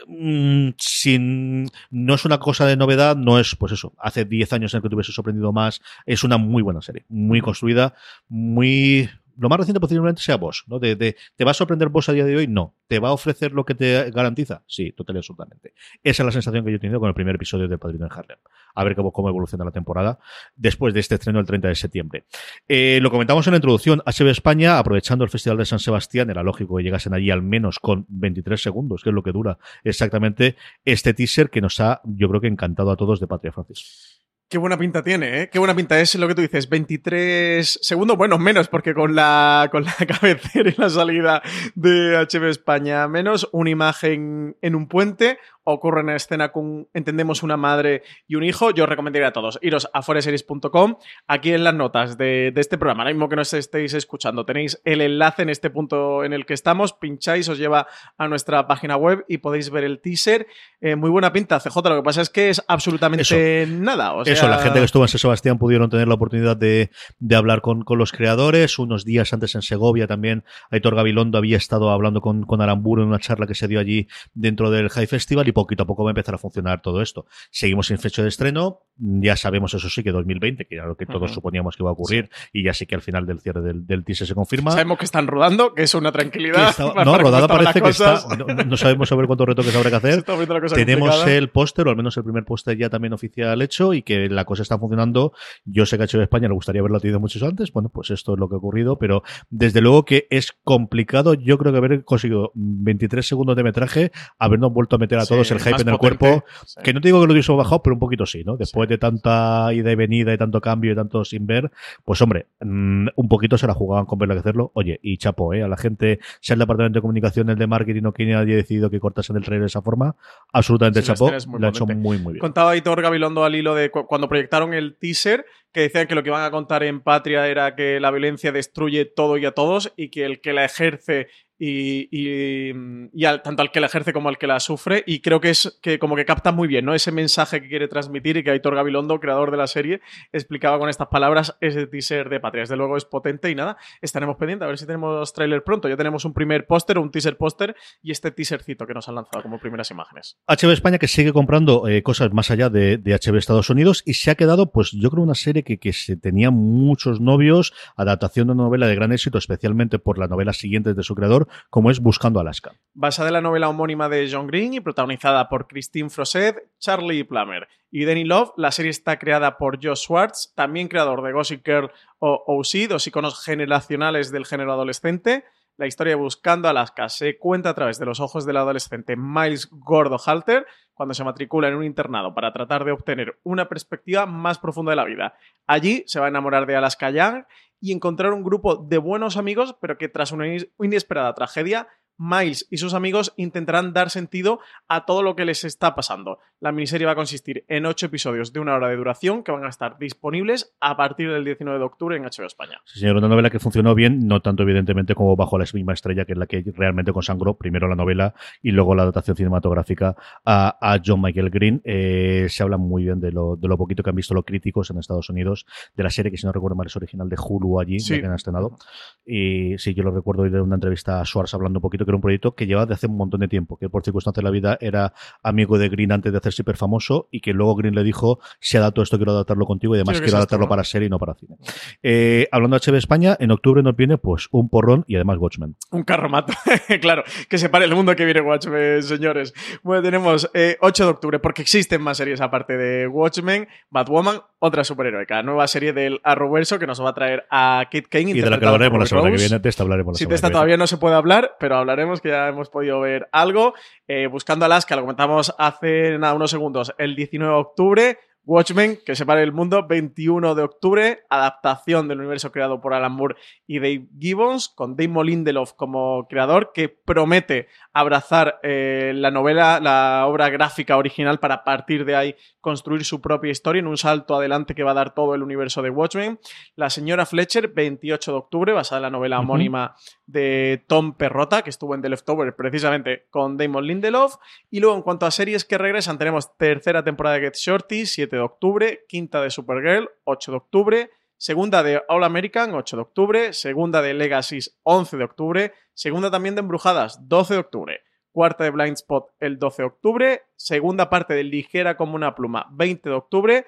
Speaker 4: mm, sin, no es una cosa de novedad, no es, pues eso, hace 10 años en que te hubiese sorprendido más, es una muy buena serie, muy construida, muy... Lo más reciente posiblemente sea vos, ¿no? De, ¿Te va a sorprender vos a día de hoy? No. ¿Te va a ofrecer lo que te garantiza? Sí, total y absolutamente. Esa es la sensación que yo he tenido con el primer episodio de Padrino en Harlem. A ver cómo, cómo evoluciona la temporada después de este estreno el 30 de septiembre. Eh, lo comentamos en la introducción. HB España, aprovechando el Festival de San Sebastián, era lógico que llegasen allí al menos con 23 segundos, que es lo que dura exactamente este teaser que nos ha, yo creo que encantado a todos de Patria Francis.
Speaker 5: Qué buena pinta tiene, ¿eh? Qué buena pinta es lo que tú dices. 23 segundos, bueno, menos, porque con la, con la cabecera y la salida de HB España, menos una imagen en un puente, ocurre en escena con, entendemos, una madre y un hijo. Yo os recomendaría a todos iros a foreseries.com. Aquí en las notas de, de este programa, ahora mismo que nos estéis escuchando, tenéis el enlace en este punto en el que estamos. Pincháis, os lleva a nuestra página web y podéis ver el teaser. Eh, muy buena pinta, CJ. Lo que pasa es que es absolutamente nada. O sea,
Speaker 4: Eso, la gente que estuvo en San Sebastián pudieron tener la oportunidad de, de hablar con, con los creadores. Unos días antes en Segovia también Aitor Gabilondo había estado hablando con, con Aramburu en una charla que se dio allí dentro del High Festival y poquito a poco va a empezar a funcionar todo esto. Seguimos sin fecha de estreno. Ya sabemos, eso sí, que 2020, que era lo que todos suponíamos que iba a ocurrir, y ya sí que al final del cierre del, del teaser se confirma.
Speaker 5: Sabemos que están rodando, que es una tranquilidad.
Speaker 4: no, rodada parece que está. No, sabemos sobre cuántos retoques habrá que hacer. Tenemos el póster, o al menos el primer póster ya también oficial hecho, y que la cosa está funcionando. Yo sé que a HBO España le gustaría haberlo tenido muchos antes. Bueno, pues esto es lo que ha ocurrido, pero desde luego que es complicado. Yo creo que haber conseguido 23 segundos de metraje, habernos vuelto a meter a todos el hype en el cuerpo, que no te digo que lo hubiese bajado, pero un poquito sí, ¿no? Después de tanta ida y venida y tanto cambio y tanto sin ver, pues hombre, mm, un poquito se la jugaban con verla que hacerlo. Oye, y chapo, ¿eh? A la gente, sea el departamento de comunicación, el de marketing o quien haya decidido que cortasen el trailer de esa forma, absolutamente chapo, lo ha hecho muy, muy bien.
Speaker 5: Contaba Hitor Gabilondo al hilo de cuando proyectaron el teaser, que decían que lo que iban a contar en Patria era que la violencia destruye todo y a todos y que el que la ejerce y, y, tanto al que la ejerce como al que la sufre. Y creo que es que como que capta muy bien, ¿no? Ese mensaje que quiere transmitir y que Aitor Gabilondo, creador de la serie, explicaba con estas palabras ese teaser de Patria. Desde luego es potente y nada, estaremos pendientes a ver si tenemos trailer pronto. Ya tenemos un primer póster, un teaser póster y este teasercito que nos han lanzado como primeras imágenes.
Speaker 4: HB España que sigue comprando eh, cosas más allá de, de, HB Estados Unidos y se ha quedado, pues yo creo, una serie que, que se tenía muchos novios, adaptación de una novela de gran éxito, especialmente por las novelas siguientes de su creador, como es Buscando Alaska.
Speaker 5: Basada en la novela homónima de John Green y protagonizada por Christine Frosset, Charlie Plummer y Danny Love, la serie está creada por Josh Schwartz, también creador de Gossip Girl o OC, dos iconos generacionales del género adolescente. La historia de Buscando Alaska se cuenta a través de los ojos del adolescente Miles Gordo Halter cuando se matricula en un internado para tratar de obtener una perspectiva más profunda de la vida. Allí se va a enamorar de Alaska Young y encontrar un grupo de buenos amigos, pero que tras una inesperada tragedia Miles y sus amigos intentarán dar sentido a todo lo que les está pasando. La miniserie va a consistir en ocho episodios de una hora de duración que van a estar disponibles a partir del 19 de octubre en HBO España.
Speaker 4: Sí, señor, una novela que funcionó bien, no tanto evidentemente como Bajo la misma estrella, que es la que realmente consangró primero la novela y luego la adaptación cinematográfica a, John Michael Green. Eh, se habla muy bien de lo, poquito que han visto los críticos en Estados Unidos de la serie, que si no recuerdo mal es original de Hulu allí, que han estrenado. Y sí, yo lo recuerdo de una entrevista a Schwartz hablando un poquito era un proyecto que lleva de hace un montón de tiempo, que por circunstancias de la vida era amigo de Green antes de hacerse hiper famoso y que luego Green le dijo, si adapto esto, quiero adaptarlo contigo y además quiero adaptarlo para serie y no para cine. Eh, hablando de HB España, en octubre nos viene pues un porrón y además Watchmen.
Speaker 5: Un carromato, claro, que se pare el mundo que viene Watchmen, señores. Bueno, tenemos 8 eh, de octubre, porque existen más series aparte de Watchmen, Batwoman, otra superheroica, nueva serie del Arrowverso que nos va a traer a Kit Kane.
Speaker 4: Y de la que hablaremos la semana que viene, de esta hablaremos la
Speaker 5: Si de esta todavía no se puede hablar, pero hablaremos que ya hemos podido ver algo. Eh, buscando Alaska, lo comentamos hace nada, unos segundos, el 19 de octubre. Watchmen, que se separa el mundo, 21 de octubre, adaptación del universo creado por Alan Moore y Dave Gibbons, con Damon Lindelof como creador, que promete abrazar eh, la novela, la obra gráfica original para partir de ahí construir su propia historia en un salto adelante que va a dar todo el universo de Watchmen. La señora Fletcher, 28 de octubre, basada en la novela homónima de Tom Perrota, que estuvo en The Leftover precisamente con Damon Lindelof. Y luego en cuanto a series que regresan, tenemos tercera temporada de Get Shorty, 7 de octubre, quinta de Supergirl, 8 de octubre, segunda de All American, 8 de octubre, segunda de Legacies, 11 de octubre, segunda también de Embrujadas, 12 de octubre, cuarta de Blind Spot el 12 de octubre, segunda parte de Ligera como una pluma, 20 de octubre,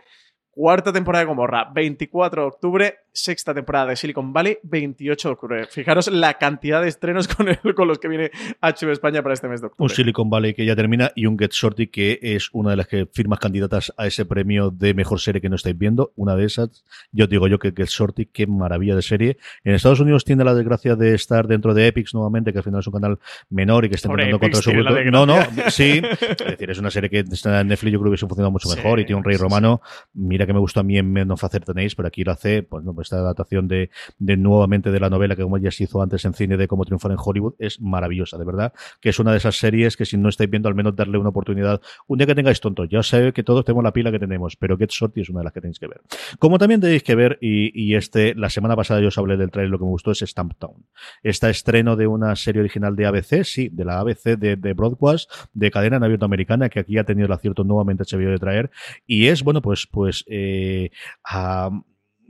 Speaker 5: cuarta temporada de Gomorra, 24 de octubre, sexta temporada de Silicon Valley, 28 de octubre. Fijaros la cantidad de estrenos con, con los que viene HBO España para este mes de octubre.
Speaker 4: Un Silicon Valley que ya termina y un Get Shorty que es una de las que firmas candidatas a ese premio de mejor serie que no estáis viendo. Una de esas, yo digo yo que Get Shorty, qué maravilla de serie. En Estados Unidos tiene la desgracia de estar dentro de Epics nuevamente, que al final es un canal menor y que está intentando contra su No, no, sí. Es decir, es una serie que está en Netflix yo creo que hubiese funcionado mucho mejor y tiene un rey romano. Mira que me gustó a mí en Men of tenéis, pero aquí lo hace, pues no, esta adaptación de, de, nuevamente de la novela que como ya se hizo antes en cine de cómo triunfar en Hollywood es maravillosa, de verdad, que es una de esas series que si no estáis viendo al menos darle una oportunidad un día que tengáis tonto, ya sé que todos tenemos la pila que tenemos, pero Get Shorty es una de las que tenéis que ver. Como también tenéis que ver, y, este, la semana pasada yo os hablé del trailer, lo que me gustó es Stamp Town. Está estreno de una serie original de ABC, sí, de la ABC de, de Broadcast, de cadena en abierto americana, que aquí ha tenido el acierto nuevamente HBO de traer, y es, bueno, pues, pues, eh,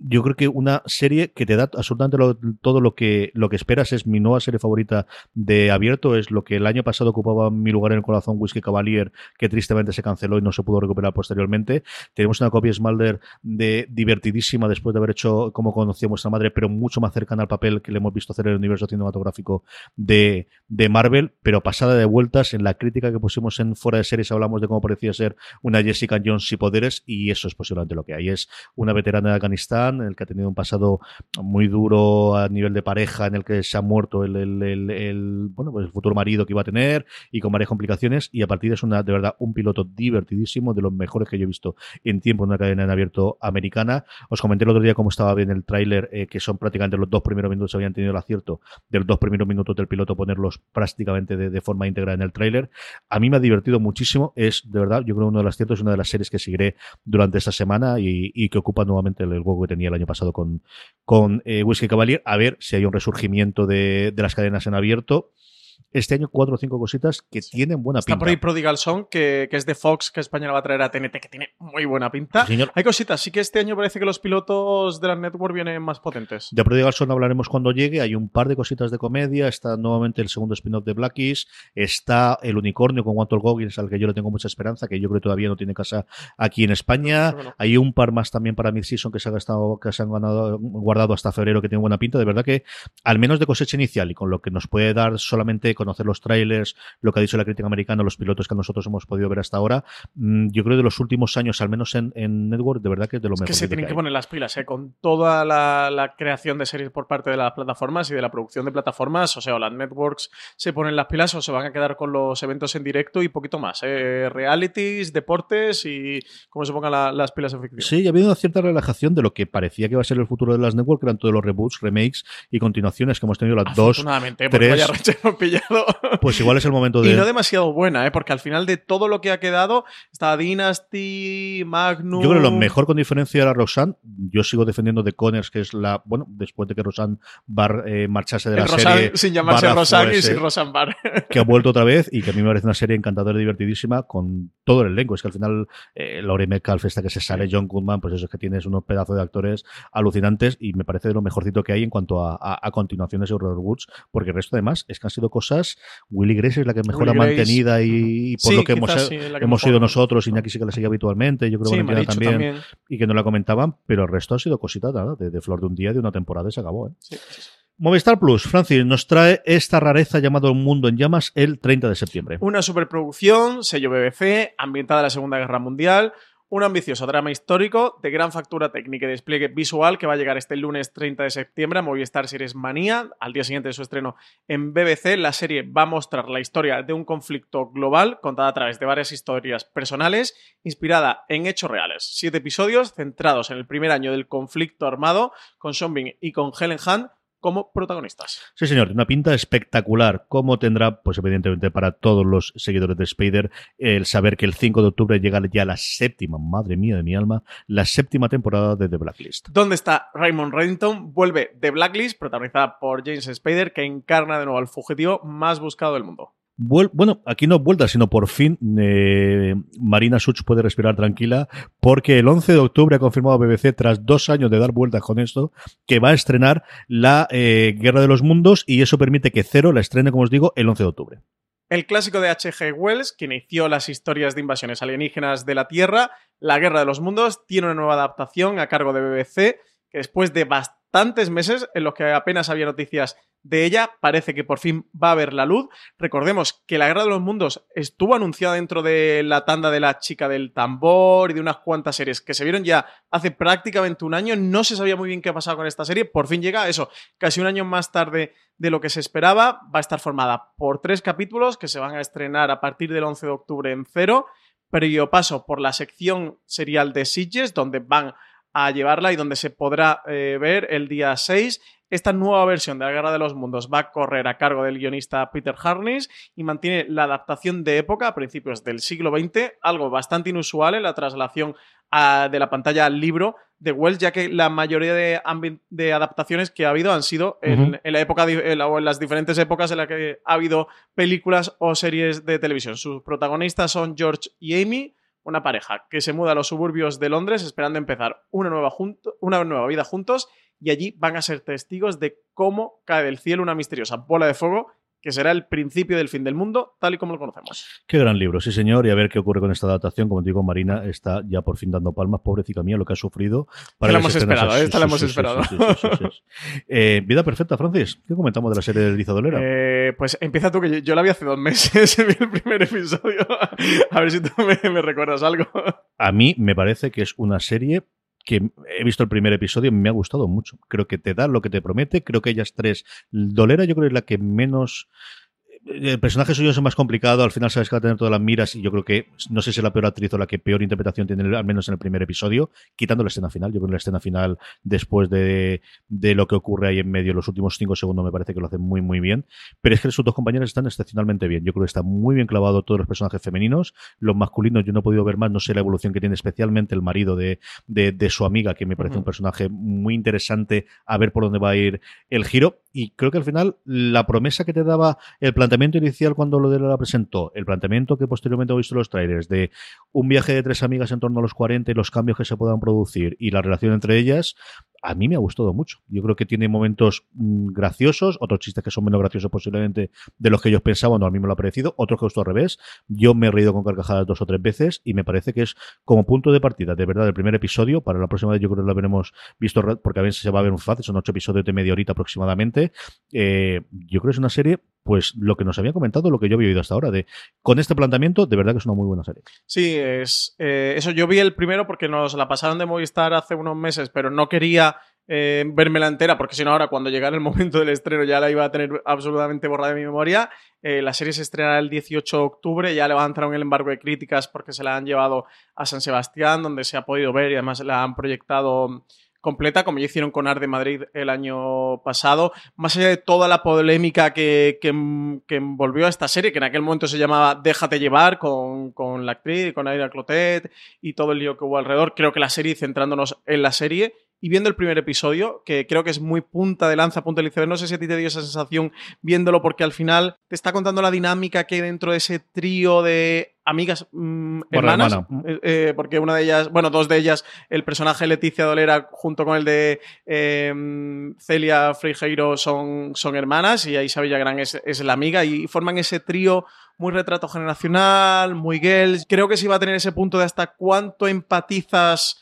Speaker 4: yo creo que una serie que te da absolutamente todo lo que, lo que esperas. Es mi nueva serie favorita de abierto. Es lo que el año pasado ocupaba mi lugar en el corazón, Whiskey Cavalier, que tristemente se canceló y no se pudo recuperar posteriormente. Tenemos una copia Smulder de divertidísima después de haber hecho como conocía vuestra madre, pero mucho más cercana al papel que le hemos visto hacer en el universo cinematográfico de, de Marvel, pero pasada de vueltas en la crítica que pusimos en fuera de series hablamos de cómo parecía ser una Jessica Jones y poderes y eso es posiblemente lo que hay. Es una veterana de Afganistán, el que ha tenido un pasado muy duro a nivel de pareja, en el que se ha muerto el, el, bueno, pues el futuro marido que iba a tener y con varias complicaciones y a partir de eso una, de verdad un piloto divertidísimo, de los mejores que yo he visto en tiempo en una cadena en abierto americana. Os comenté el otro día cómo estaba bien el tráiler, eh, que son prácticamente los dos primeros minutos, habían tenido el acierto de los dos primeros minutos del piloto ponerlos prácticamente de, de forma íntegra en el tráiler. A mí me ha divertido muchísimo, es de verdad, yo creo uno de los aciertos, una de las series que seguiré durante esta semana y, que ocupa nuevamente el, juego que tenía el año pasado con, con eh, Cavalier. A ver si hay un resurgimiento de, de las cadenas en abierto este año cuatro o cinco cositas que tienen buena pinta.
Speaker 5: Está por ahí Prodigal Song, que, es de Fox, que España va a traer a TNT, que tiene muy buena pinta. Hay cositas, sí que este año parece que los pilotos de la network vienen más potentes.
Speaker 4: De Prodigal Song hablaremos cuando llegue. Hay un par de cositas de comedia. Está nuevamente el segundo spin-off de Blackies. Está el unicornio con Walter Goggins, al que yo le tengo mucha esperanza, que yo creo que todavía no tiene casa aquí en España. Hay un par más también para mid-season que se, ha gastado, que se han ganado, guardado hasta febrero, que tiene buena pinta. De verdad que, al menos de cosecha inicial y con lo que nos puede dar solamente conocer los trailers, lo que ha dicho la crítica americana, los pilotos que nosotros hemos podido ver hasta ahora, mm, yo creo de los últimos años, al menos en, Network, de verdad que es de lo mejor.
Speaker 5: Que se tienen que, poner las pilas, ¿eh? con toda la, creación de series por parte de las plataformas y de la producción de plataformas, o sea, las networks se ponen las pilas o se van a quedar con los eventos en directo y poquito más. ¿eh? Realities, deportes y cómo se pongan las pilas en ficción.
Speaker 4: Sí, ha habido una cierta relajación de lo que parecía que iba a ser el futuro de las networks, que eran todos los reboots, remakes y continuaciones que hemos tenido las dos.
Speaker 5: Tres,
Speaker 4: Pues igual es el momento de.
Speaker 5: Y no demasiado buena, ¿eh? porque al final de todo lo que ha quedado está Dynasty, Magnum.
Speaker 4: Yo creo que lo mejor con diferencia era Roxanne. Yo sigo defendiendo de Connors, que es la. Bueno, después de que Roxanne Bar eh, marchase de la serie.
Speaker 5: Sin llamarse Roxanne y sin Roxanne Bar.
Speaker 4: que ha vuelto otra vez y que a mí me parece una serie encantadora y divertidísima con todo el elenco. Es que al final, eh, Laurie Metcalf, esta que se sale, John Goodman, pues eso es que tienes unos pedazos de actores alucinantes y me parece de lo mejorcito que hay en cuanto a, a, continuaciones de Horror Woods, porque el resto además es que han sido cosas. Willy Grace es la que mejor ha mantenida y, por lo que hemos, hemos sido nosotros, y Iñaki sí que la sigue habitualmente, yo creo que también, y que no la comentaban, pero el resto ha sido cosita de, flor de un día, de una temporada y se acabó. ¿eh? Movistar Plus, Francis, nos trae esta rareza llamado Un Mundo en Llamas el 30 de septiembre.
Speaker 5: Una superproducción, sello BBC, ambientada en la Segunda Guerra Mundial, un ambicioso drama histórico de gran factura técnica y despliegue visual que va a llegar este lunes 30 de septiembre a Movistar Series Manía. Al día siguiente de su estreno en BBC, la serie va a mostrar la historia de un conflicto global contada a través de varias historias personales, inspirada en hechos reales. Siete episodios centrados en el primer año del conflicto armado con Sean y con Helen Hunt como protagonistas.
Speaker 4: Sí, señor, una pinta espectacular. Como tendrá, pues evidentemente para todos los seguidores de Spider, el saber que el 5 de octubre llega ya la séptima, madre mía de mi alma, la séptima temporada de The Blacklist.
Speaker 5: ¿Dónde está Raymond Reddington? Vuelve The Blacklist, protagonizada por James Spider, que encarna de nuevo al fugitivo más buscado del mundo
Speaker 4: bueno, aquí no vuelta, sino por fin eh, Marina Such puede respirar tranquila porque el 11 de octubre ha confirmado BBC, tras dos años de dar vueltas con esto, que va a estrenar la eh, Guerra de los Mundos y eso permite que Cero la estrene, como os digo, el 11 de octubre.
Speaker 5: El clásico de H.G. Wells, que inició las historias de invasiones alienígenas de la Tierra, La Guerra de los Mundos, tiene una nueva adaptación a cargo de BBC, que después de bastantes meses en los que apenas había noticias de ella parece que por fin va a ver la luz. Recordemos que la Guerra de los Mundos estuvo anunciada dentro de la tanda de la chica del tambor y de unas cuantas series que se vieron ya hace prácticamente un año. No se sabía muy bien qué pasaba con esta serie. Por fin llega eso, casi un año más tarde de lo que se esperaba. Va a estar formada por tres capítulos que se van a estrenar a partir del 11 de octubre en cero. Pero paso por la sección serial de Sitges, donde van a llevarla y donde se podrá eh, ver el día 6 esta nueva versión de la Guerra de los Mundos va a correr a cargo del guionista Peter Harness y mantiene la adaptación de época a principios del siglo XX, algo bastante inusual en la traslación de la pantalla al libro de Wells, ya que la mayoría de, adaptaciones que ha habido han sido en, la época o en las diferentes épocas en las que ha habido películas o series de televisión. Sus protagonistas son George y Amy, una pareja que se muda a los suburbios de Londres esperando empezar una nueva, una nueva vida juntos y allí van a ser testigos de cómo cae del cielo una misteriosa bola de fuego que será el principio del fin del mundo, tal y como lo conocemos.
Speaker 4: Qué gran libro, sí señor, y a ver qué ocurre con esta adaptación. Como te digo, Marina está ya por fin dando palmas, pobrecita mía, lo que ha sufrido.
Speaker 5: Para la hemos esperado, esta la hemos esperado.
Speaker 4: vida perfecta, Francis, ¿qué comentamos de la serie de Liza Dolera?
Speaker 5: Eh, pues empieza tú, que yo, la vi hace dos meses, vi el primer episodio, a ver si tú me recuerdas algo.
Speaker 4: A mí me parece que es una serie que he visto el primer episodio, me ha gustado mucho. Creo que te da lo que te promete. Creo que ellas tres. Dolera, yo creo es la que menos el personaje suyo es más complicado, al final sabes que va a tener todas las miras y yo creo que no sé si es la peor actriz o la que peor interpretación tiene, al menos en el primer episodio, quitando la escena final. Yo creo que la escena final, después de, de lo que ocurre ahí en medio, los últimos cinco segundos me parece que lo hacen muy, muy bien. Pero es que sus dos compañeras están excepcionalmente bien. Yo creo que está muy bien clavado todos los personajes femeninos. Los masculinos yo no he podido ver más, no sé la evolución que tiene especialmente el marido de, de, su amiga, que me parece un personaje muy interesante a ver por dónde va a ir el giro. Y creo que al final la promesa que te daba el planteamiento inicial cuando lo de la presentó, el planteamiento que posteriormente he visto en los trailers de un viaje de tres amigas en torno a los 40 y los cambios que se puedan producir y la relación entre ellas, a mí me ha gustado mucho. Yo creo que tiene momentos mm, graciosos, otros chistes que son menos graciosos posiblemente de los que ellos pensaban, no, a mí me lo ha parecido, otros que justo al revés. Yo me he reído con carcajadas dos o tres veces y me parece que es como punto de partida, de verdad, el primer episodio. Para la próxima vez yo creo que lo veremos visto, porque a veces se va a ver un fácil, son ocho episodios de media horita aproximadamente. Eh, yo creo que es una serie pues lo que nos había comentado, lo que yo había oído hasta ahora, de con este planteamiento, de verdad que es una muy buena serie.
Speaker 5: Sí, es eh, eso. Yo vi el primero porque nos la pasaron de Movistar hace unos meses, pero no quería eh, verme la entera, porque si no, ahora cuando llegara el momento del estreno ya la iba a tener absolutamente borrada de mi memoria. Eh, la serie se estrenará el 18 de octubre, ya levantaron el embargo de críticas porque se la han llevado a San Sebastián, donde se ha podido ver y además la han proyectado completa, como ya hicieron con Art de Madrid el año pasado. Más allá de toda la polémica que, que, envolvió a esta serie, que en aquel momento se llamaba Déjate llevar con, con la actriz, con Aida Clotet y todo el lío que hubo alrededor, creo que la serie, centrándonos en la serie, y viendo el primer episodio, que creo que es muy punta de lanza, punta de iceberg, no sé si a ti te dio esa sensación viéndolo, porque al final te está contando la dinámica que hay dentro de ese trío de amigas mm, hermanas, eh, eh, porque una de ellas, bueno, dos de ellas, el personaje Leticia Dolera junto con el de em, Celia Freijeiro son, son hermanas y Isabella Gran es, es la amiga y forman ese trío muy retrato generacional, muy girls. Creo que sí va a tener ese punto de hasta cuánto empatizas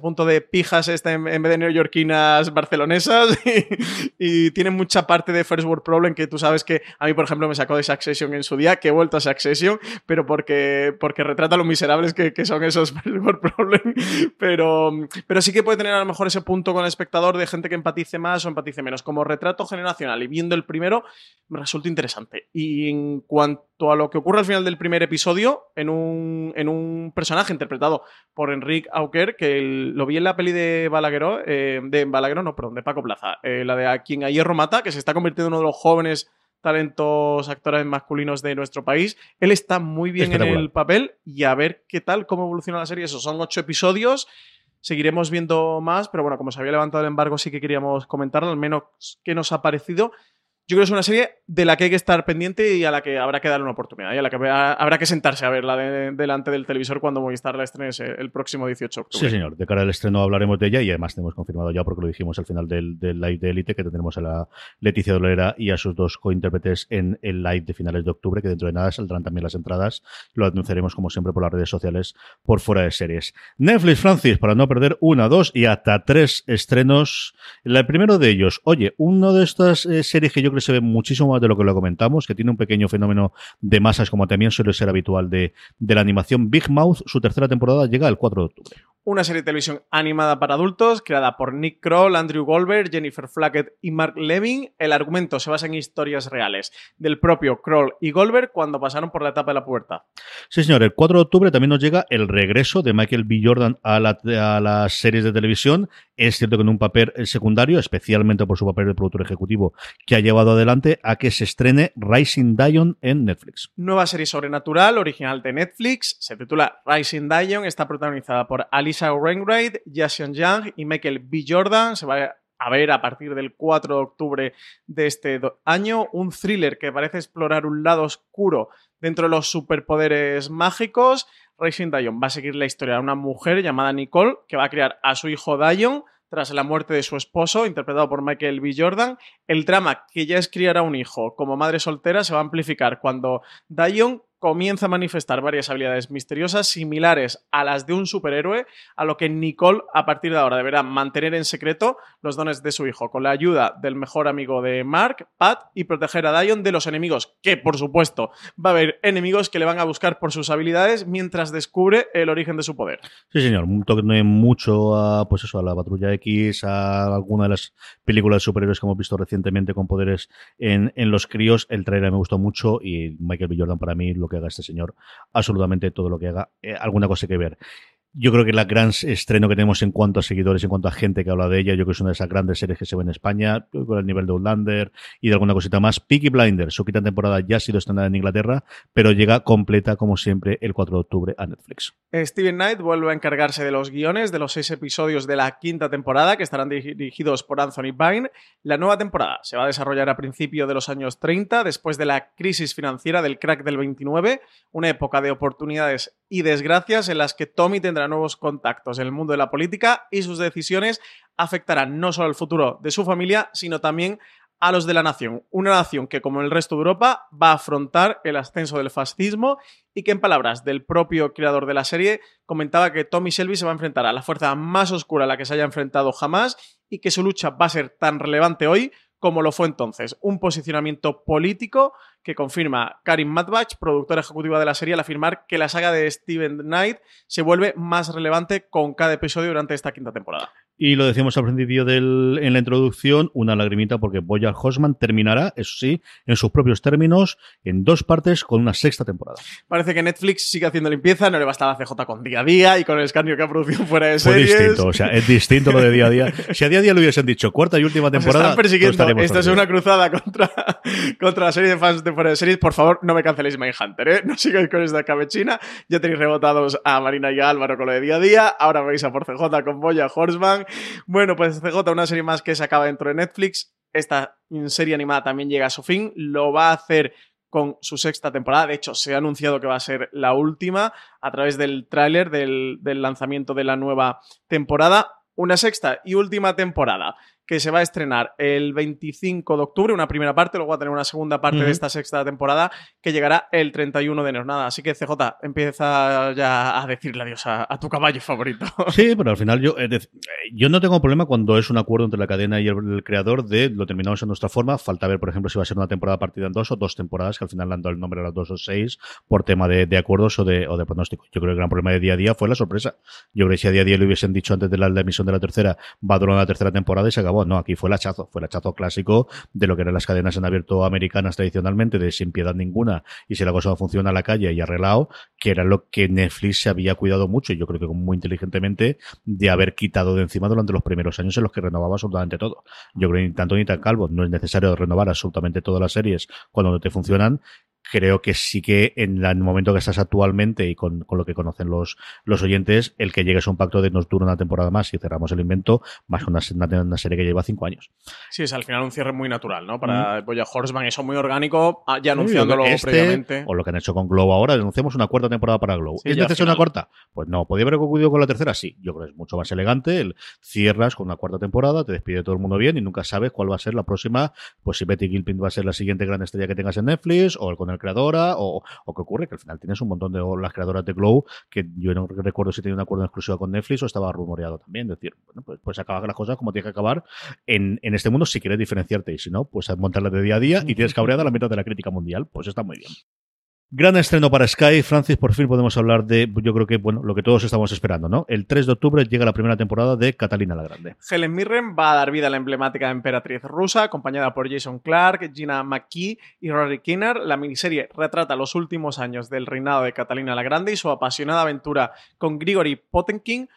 Speaker 5: punto de pijas este en, vez de neoyorquinas barcelonesas y, tiene mucha parte de First World Problem que tú sabes que a mí, por ejemplo, me sacó de Succession en su día, que he vuelto a Succession, pero porque, porque retrata lo miserables que, son esos First World Problem, pero, pero sí que puede tener a lo mejor ese punto con el espectador de gente que empatice más o empatice menos. Como retrato generacional y viendo el primero, me resulta interesante. Y en cuanto a lo que ocurre al final del primer episodio, en un, en un personaje interpretado por Enrique Auker, que el lo vi en la peli de Balagueró, eh, de Balagueró, no, perdón, de Paco Plaza, eh, la de A quien a hierro mata, que se está convirtiendo en uno de los jóvenes talentos actores masculinos de nuestro país. Él está muy bien en el papel y a ver qué tal, cómo evoluciona la serie. Esos son ocho episodios. Seguiremos viendo más, pero bueno, como se había levantado el embargo, sí que queríamos comentarlo, al menos qué nos ha parecido. Yo creo que es una serie de la que hay que estar pendiente y a la que habrá que darle una oportunidad y a la que habrá que sentarse a verla delante del televisor cuando Movistar la estrene el próximo 18 de octubre.
Speaker 4: Sí, señor. De cara al estreno hablaremos de ella y además tenemos confirmado ya, porque lo dijimos al final del, live de Elite, que tendremos a la Leticia Dolera y a sus dos cointérpretes en el live de finales de octubre, que dentro de nada saldrán también las entradas. Lo anunciaremos como siempre por las redes sociales por fuera de series. Netflix, Francis, para no perder una, dos y hasta tres estrenos. El primero de ellos, oye, uno de estas eh, series que yo creo se ve muchísimo más de lo que lo comentamos, que tiene un pequeño fenómeno de masas como también suele ser habitual de, de la animación. Big Mouth, su tercera temporada llega el 4 de octubre
Speaker 5: una serie de televisión animada para adultos creada por Nick Kroll, Andrew Goldberg, Jennifer Flackett y Mark Levin. El argumento se basa en historias reales del propio Kroll y Goldberg cuando pasaron por la etapa de la pubertad.
Speaker 4: Sí, señor. El 4 de octubre también nos llega el regreso de Michael B. Jordan a, a las series de televisión. Es cierto que en un papel secundario, especialmente por su papel de productor ejecutivo, que ha llevado adelante a que se estrene Rising Dion en Netflix.
Speaker 5: Nueva serie sobrenatural, original de Netflix. Se titula Rising Dion. Está protagonizada por Alice Lisa Wainwright, Jason Young y Michael B. Jordan. Se va a ver a partir del 4 de octubre de este año un thriller que parece explorar un lado oscuro dentro de los superpoderes mágicos. Racing Dion va a seguir la historia de una mujer llamada Nicole que va a criar a su hijo Dion tras la muerte de su esposo, interpretado por Michael B. Jordan. El drama que ya es criar a un hijo como madre soltera se va a amplificar cuando Dion comienza a manifestar varias habilidades misteriosas similares a las de un superhéroe, a lo que Nicole a partir de ahora deberá mantener en secreto los dones de su hijo, con la ayuda del mejor amigo de Mark, Pat, y proteger a Dion de los enemigos, que por supuesto va a haber enemigos que le van a buscar por sus habilidades mientras descubre el origen de su poder.
Speaker 4: Sí, señor, un toque mucho a, pues eso, a la Patrulla X, a alguna de las películas de superhéroes que hemos visto recientemente con poderes en, en los críos. El trailer me gustó mucho y Michael B. Jordan para mí lo que haga este señor, absolutamente todo lo que haga, eh, alguna cosa que ver. Yo creo que el gran estreno que tenemos en cuanto a seguidores, en cuanto a gente que habla de ella, yo creo que es una de esas grandes series que se ve en España, con el nivel de Outlander y de alguna cosita más. Peaky Blinders, su quinta temporada ya ha sido estrenada en Inglaterra, pero llega completa, como siempre, el 4 de octubre a Netflix.
Speaker 5: Steven Knight vuelve a encargarse de los guiones de los seis episodios de la quinta temporada, que estarán dirigidos por Anthony Vine. La nueva temporada se va a desarrollar a principios de los años 30, después de la crisis financiera del crack del 29, una época de oportunidades y desgracias en las que Tommy tendrá nuevos contactos en el mundo de la política y sus decisiones afectarán no solo al futuro de su familia, sino también a los de la nación. Una nación que, como el resto de Europa, va a afrontar el ascenso del fascismo y que, en palabras del propio creador de la serie, comentaba que Tommy Shelby se va a enfrentar a la fuerza más oscura a la que se haya enfrentado jamás y que su lucha va a ser tan relevante hoy como lo fue entonces. Un posicionamiento político que confirma Karim Matbach, productora ejecutiva de la serie, al afirmar que la saga de Steven Knight se vuelve más relevante con cada episodio durante esta quinta temporada.
Speaker 4: Y lo decíamos al principio del, en la introducción, una lagrimita porque Boyard Horseman terminará, eso sí, en sus propios términos, en dos partes con una sexta temporada.
Speaker 5: Parece que Netflix sigue haciendo limpieza, no le bastaba a CJ con día a día y con el escaneo que ha producido fuera de series.
Speaker 4: Fue distinto, o sea, es distinto lo de día a día. Si a día a día le hubiesen dicho cuarta y última temporada,
Speaker 5: están persiguiendo. Esto es una cruzada contra, contra la serie de fans de fuera de series. Por favor, no me canceléis Mindhunter, ¿eh? No sigáis con esta cabechina. Ya tenéis rebotados a Marina y a Álvaro con lo de día a día. Ahora vais a por CJ con Boya Horseman. Bueno, pues CJ, una serie más que se acaba dentro de Netflix. Esta serie animada también llega a su fin. Lo va a hacer con su sexta temporada. De hecho, se ha anunciado que va a ser la última a través del tráiler del, del lanzamiento de la nueva temporada. Una sexta y última temporada que se va a estrenar el 25 de octubre, una primera parte, luego va a tener una segunda parte de esta sexta temporada que llegará el 31 de enero. Nada, así que CJ, empieza ya a decirle adiós a, tu caballo favorito.
Speaker 4: Sí, pero al final yo, yo no tengo problema cuando es un acuerdo entre la cadena y el, creador de lo terminamos en nuestra forma. Falta ver, por ejemplo, si va a ser una temporada partida en dos o dos temporadas, que al final le han dado el nombre a las dos o seis por tema de, acuerdos o de, o de pronóstico. Yo creo que el gran problema de día a día fue la sorpresa. Yo creo que si a día a día le hubiesen dicho antes de la, emisión de la tercera, va a durar la tercera temporada y se acabó. No, aquí fue el hachazo, fue el hachazo clásico de lo que eran las cadenas en abierto americanas tradicionalmente, de sin piedad ninguna, y si la cosa no funciona a la calle y arreglado, que era lo que Netflix se había cuidado mucho, y yo creo que muy inteligentemente, de haber quitado de encima durante los primeros años en los que renovaba absolutamente todo. Yo creo que ni tanto ni tan calvo, no es necesario renovar absolutamente todas las series cuando no te funcionan, creo que sí que en el momento que estás actualmente y con, con, lo que conocen los, los oyentes, el que llegues a un pacto de nos dura una temporada más y cerramos el invento, más una, una, serie que lleva cinco años.
Speaker 5: Sí, es al final un cierre muy natural, ¿no? Para mm. Boya Horseman, eso muy orgánico, ah, ya anunciándolo este, previamente.
Speaker 4: O lo que han hecho con Glow ahora, denunciamos una cuarta temporada para Glow. ¿Es necesaria una cuarta? Pues no. ¿Podría haber concluido con la tercera? Sí. Yo creo que es mucho más elegante. El, cierras con una cuarta temporada, te despide todo el mundo bien y nunca sabes cuál va a ser la próxima. Pues si Betty Gilpin va a ser la siguiente gran estrella que tengas en Netflix, o con el creadora, o, o qué ocurre, que al final tienes un montón de las creadoras de Glow, que yo no recuerdo si tenía un acuerdo exclusivo con Netflix o estaba rumoreado también. Es decir, bueno, pues, pues acaba las cosas como tiene que acabar en, en este mundo si quieres diferenciarte y si no, pues montarla de día a día y tienes cabreada la mitad de la crítica mundial. Pues está muy bien. Gran estreno para Sky. Francis, por fin podemos hablar de, yo creo que, bueno, lo que todos estamos esperando, ¿no? El 3 de octubre llega la primera temporada de Catalina la Grande.
Speaker 5: Helen Mirren va a dar vida a la emblemática emperatriz rusa, acompañada por Jason Clark, Gina McKee y Rory Kinner. La miniserie retrata los últimos años del reinado de Catalina la Grande y su apasionada aventura con Grigory Potenkin,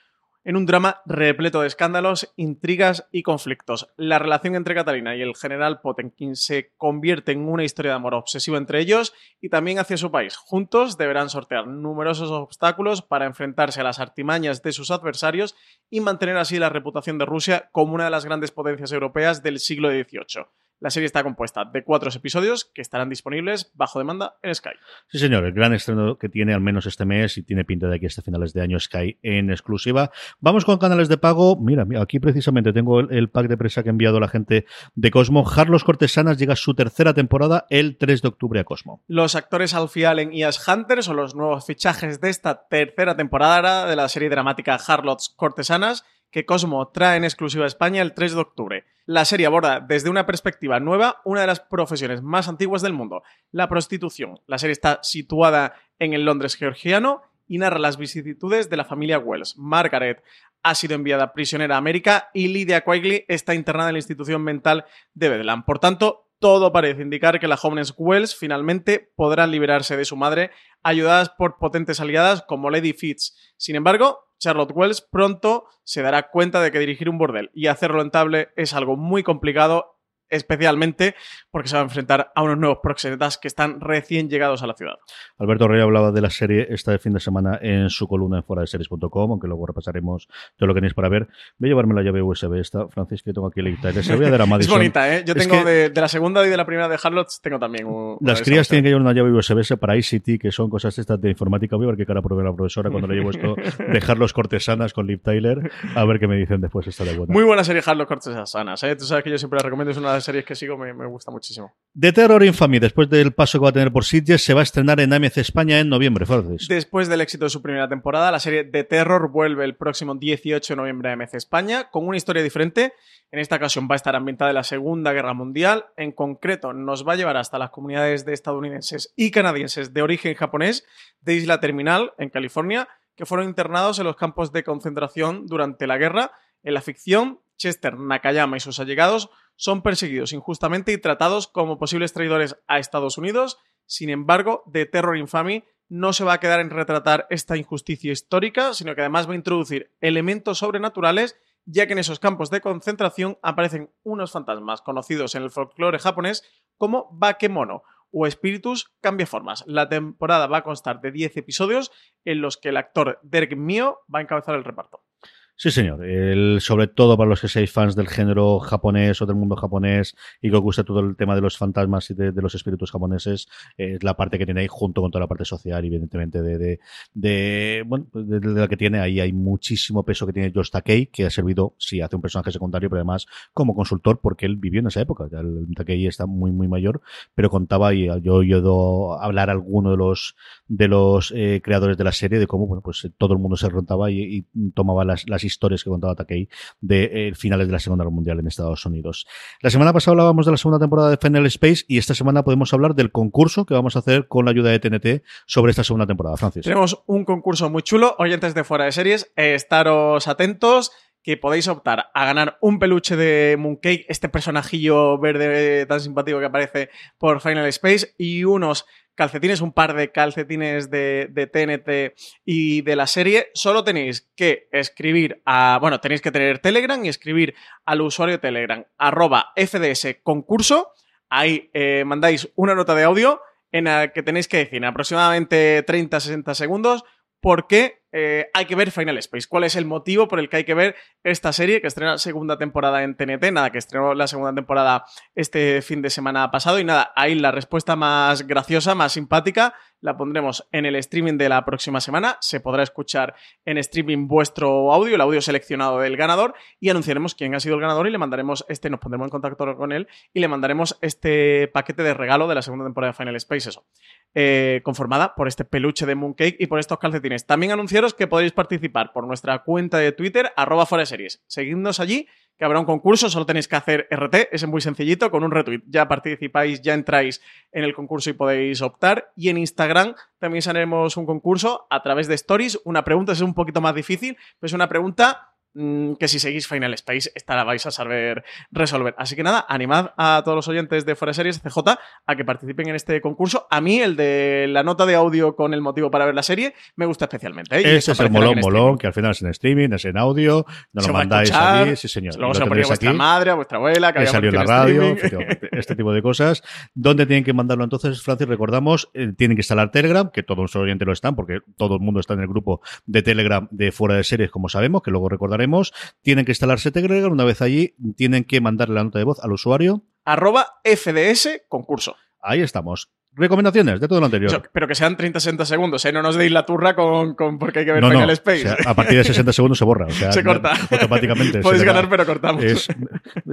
Speaker 5: en un drama repleto de escándalos, intrigas y conflictos. La relación entre Catalina y el general Potenkin se convierte en una historia de amor obsesivo entre ellos y también hacia su país. Juntos deberán sortear numerosos obstáculos para enfrentarse a las artimañas de sus adversarios y mantener así la reputación de Rusia como una de las grandes potencias europeas del siglo XVIII. La serie está compuesta de cuatro episodios que estarán disponibles bajo demanda en Sky.
Speaker 4: Sí, señor, el gran estreno que tiene al menos este mes y tiene pinta de aquí hasta finales de año Sky en exclusiva. Vamos con canales de pago. Mira, aquí precisamente tengo el, pack de presa que ha enviado la gente de Cosmo. Harlos Cortesanas llega a su tercera temporada el 3 de octubre a Cosmo.
Speaker 5: Los actores Alfie Allen y Ash Hunter son los nuevos fichajes de esta tercera temporada de la serie dramática Harlots Cortesanas que Cosmo trae en exclusiva a España el 3 de octubre. La serie aborda desde una perspectiva nueva una de las profesiones más antiguas del mundo, la prostitución. La serie está situada en el Londres georgiano y narra las vicisitudes de la familia Wells. Margaret ha sido enviada prisionera a América y Lydia Quigley está internada en la institución mental de Bedlam. Por tanto, todo parece indicar que las jóvenes Wells finalmente podrán liberarse de su madre, ayudadas por potentes aliadas como Lady Fitz. Sin embargo, Charlotte Wells pronto se dará cuenta de que dirigir un bordel y hacerlo rentable es algo muy complicado especialmente porque se va a enfrentar a unos nuevos proxenetas que están recién llegados a la ciudad.
Speaker 4: Alberto Rey hablaba de la serie esta de fin de semana en su columna en fuera de series.com, aunque luego repasaremos todo lo que tenéis para ver. Voy a llevarme la llave USB esta, Francis, que tengo aquí el Se voy a dar a Madison.
Speaker 5: es bonita, ¿eh? Yo tengo de, la segunda y de la primera de Harlots, tengo también
Speaker 4: Las crías tienen que llevar una llave USB para ICT, que son cosas estas de informática. Voy a ver qué cara pruebe la profesora cuando le llevo esto de Harlots Cortesanas con Liv Tyler, a ver qué me dicen después esta de buena.
Speaker 5: Muy buena serie Harlots Cortesanas, ¿eh? Tú sabes que yo siempre la recomiendo, es una de las series que sigo, me, me gusta muchísimo.
Speaker 4: The Terror Infamy, después del paso que va a tener por Sitges, se va a estrenar en AMC España en noviembre, Francis.
Speaker 5: Después del éxito de su primera temporada, la serie The Terror vuelve el próximo 18 de noviembre a AMC España con una historia diferente. En esta ocasión va a estar ambientada en la Segunda Guerra Mundial. En concreto, nos va a llevar hasta las comunidades de estadounidenses y canadienses de origen japonés de Isla Terminal, en California, que fueron internados en los campos de concentración durante la guerra. En la ficción, Chester Nakayama y sus allegados son perseguidos injustamente y tratados como posibles traidores a Estados Unidos. Sin embargo, The Terror Infamy no se va a quedar en retratar esta injusticia histórica, sino que además va a introducir elementos sobrenaturales, ya que en esos campos de concentración aparecen unos fantasmas conocidos en el folclore japonés como Bakemono o espíritus formas. La temporada va a constar de 10 episodios en los que el actor Derek Mio va a encabezar el reparto.
Speaker 4: Sí, señor. El, sobre todo para los que seáis fans del género japonés o del mundo japonés y que os guste todo el tema de los fantasmas y de, los espíritus japoneses, es la parte que tiene ahí junto con toda la parte social, evidentemente, de, de, bueno, de, la que tiene. Ahí hay muchísimo peso que tiene Josh Takei, que ha servido, sí, hace un personaje secundario, pero además como consultor, porque él vivió en esa época. El Takei está muy, muy mayor, pero contaba, y yo he oído hablar a alguno de los, de los eh, creadores de la serie de cómo, bueno, pues todo el mundo se rentaba y, tomaba las, las historias que contaba Takei de eh, finales de la Segunda Guerra Mundial en Estados Unidos. La semana pasada hablábamos de la segunda temporada de Final Space y esta semana podemos hablar del concurso que vamos a hacer con la ayuda de TNT sobre esta segunda temporada, Francis.
Speaker 5: Tenemos un concurso muy chulo, oyentes de fuera de series, eh, estaros atentos que podéis optar a ganar un peluche de Mooncake, este personajillo verde tan simpático que aparece por Final Space, y unos calcetines, un par de calcetines de, TNT y de la serie, solo tenéis que escribir a, bueno, tenéis que tener Telegram y escribir al usuario Telegram, arroba FDS concurso, ahí eh, mandáis una nota de audio en la que tenéis que decir en aproximadamente 30-60 segundos por qué eh, hay que ver Final Space. ¿Cuál es el motivo por el que hay que ver esta serie que estrena segunda temporada en TNT? Nada, que estrenó la segunda temporada este fin de semana pasado. Y nada, ahí la respuesta más graciosa, más simpática, la pondremos en el streaming de la próxima semana. Se podrá escuchar en streaming vuestro audio, el audio seleccionado del ganador, y anunciaremos quién ha sido el ganador y le mandaremos este, nos pondremos en contacto con él y le mandaremos este paquete de regalo de la segunda temporada de Final Space, eso. Eh, conformada por este peluche de Mooncake y por estos calcetines. También anunciaros que podéis participar por nuestra cuenta de Twitter, arroba series. Seguidnos allí, que habrá un concurso, solo tenéis que hacer RT, es muy sencillito, con un retweet. Ya participáis, ya entráis en el concurso y podéis optar. Y en Instagram también haremos un concurso a través de stories. Una pregunta es un poquito más difícil, pero es una pregunta que si seguís Final Space, esta la vais a saber resolver. Así que nada, animad a todos los oyentes de Fuera Series CJ a que participen en este concurso. A mí, el de la nota de audio con el motivo para ver la serie, me gusta especialmente.
Speaker 4: ¿eh? Ese es el molón, molón, que al final es en streaming, es en audio, no lo mandáis allí, sí señor.
Speaker 5: Luego se lo a vuestra madre, a vuestra abuela, que
Speaker 4: salió en la radio, este tipo de cosas. ¿Dónde tienen que mandarlo entonces, Francis? Recordamos, eh, tienen que instalar Telegram, que todos los oyentes lo están, porque todo el mundo está en el grupo de Telegram de Fuera de Series, como sabemos, que luego tienen que instalarse Telegram, una vez allí tienen que mandarle la nota de voz al usuario.
Speaker 5: Arroba FDS concurso.
Speaker 4: Ahí estamos. Recomendaciones de todo lo anterior.
Speaker 5: pero que sean 30-60 segundos, ¿eh? No nos deis la turra con, con porque hay que ver Final Space.
Speaker 4: a partir de 60 segundos se borra.
Speaker 5: se corta.
Speaker 4: Automáticamente.
Speaker 5: Podéis ganar, pero cortamos.
Speaker 4: Es,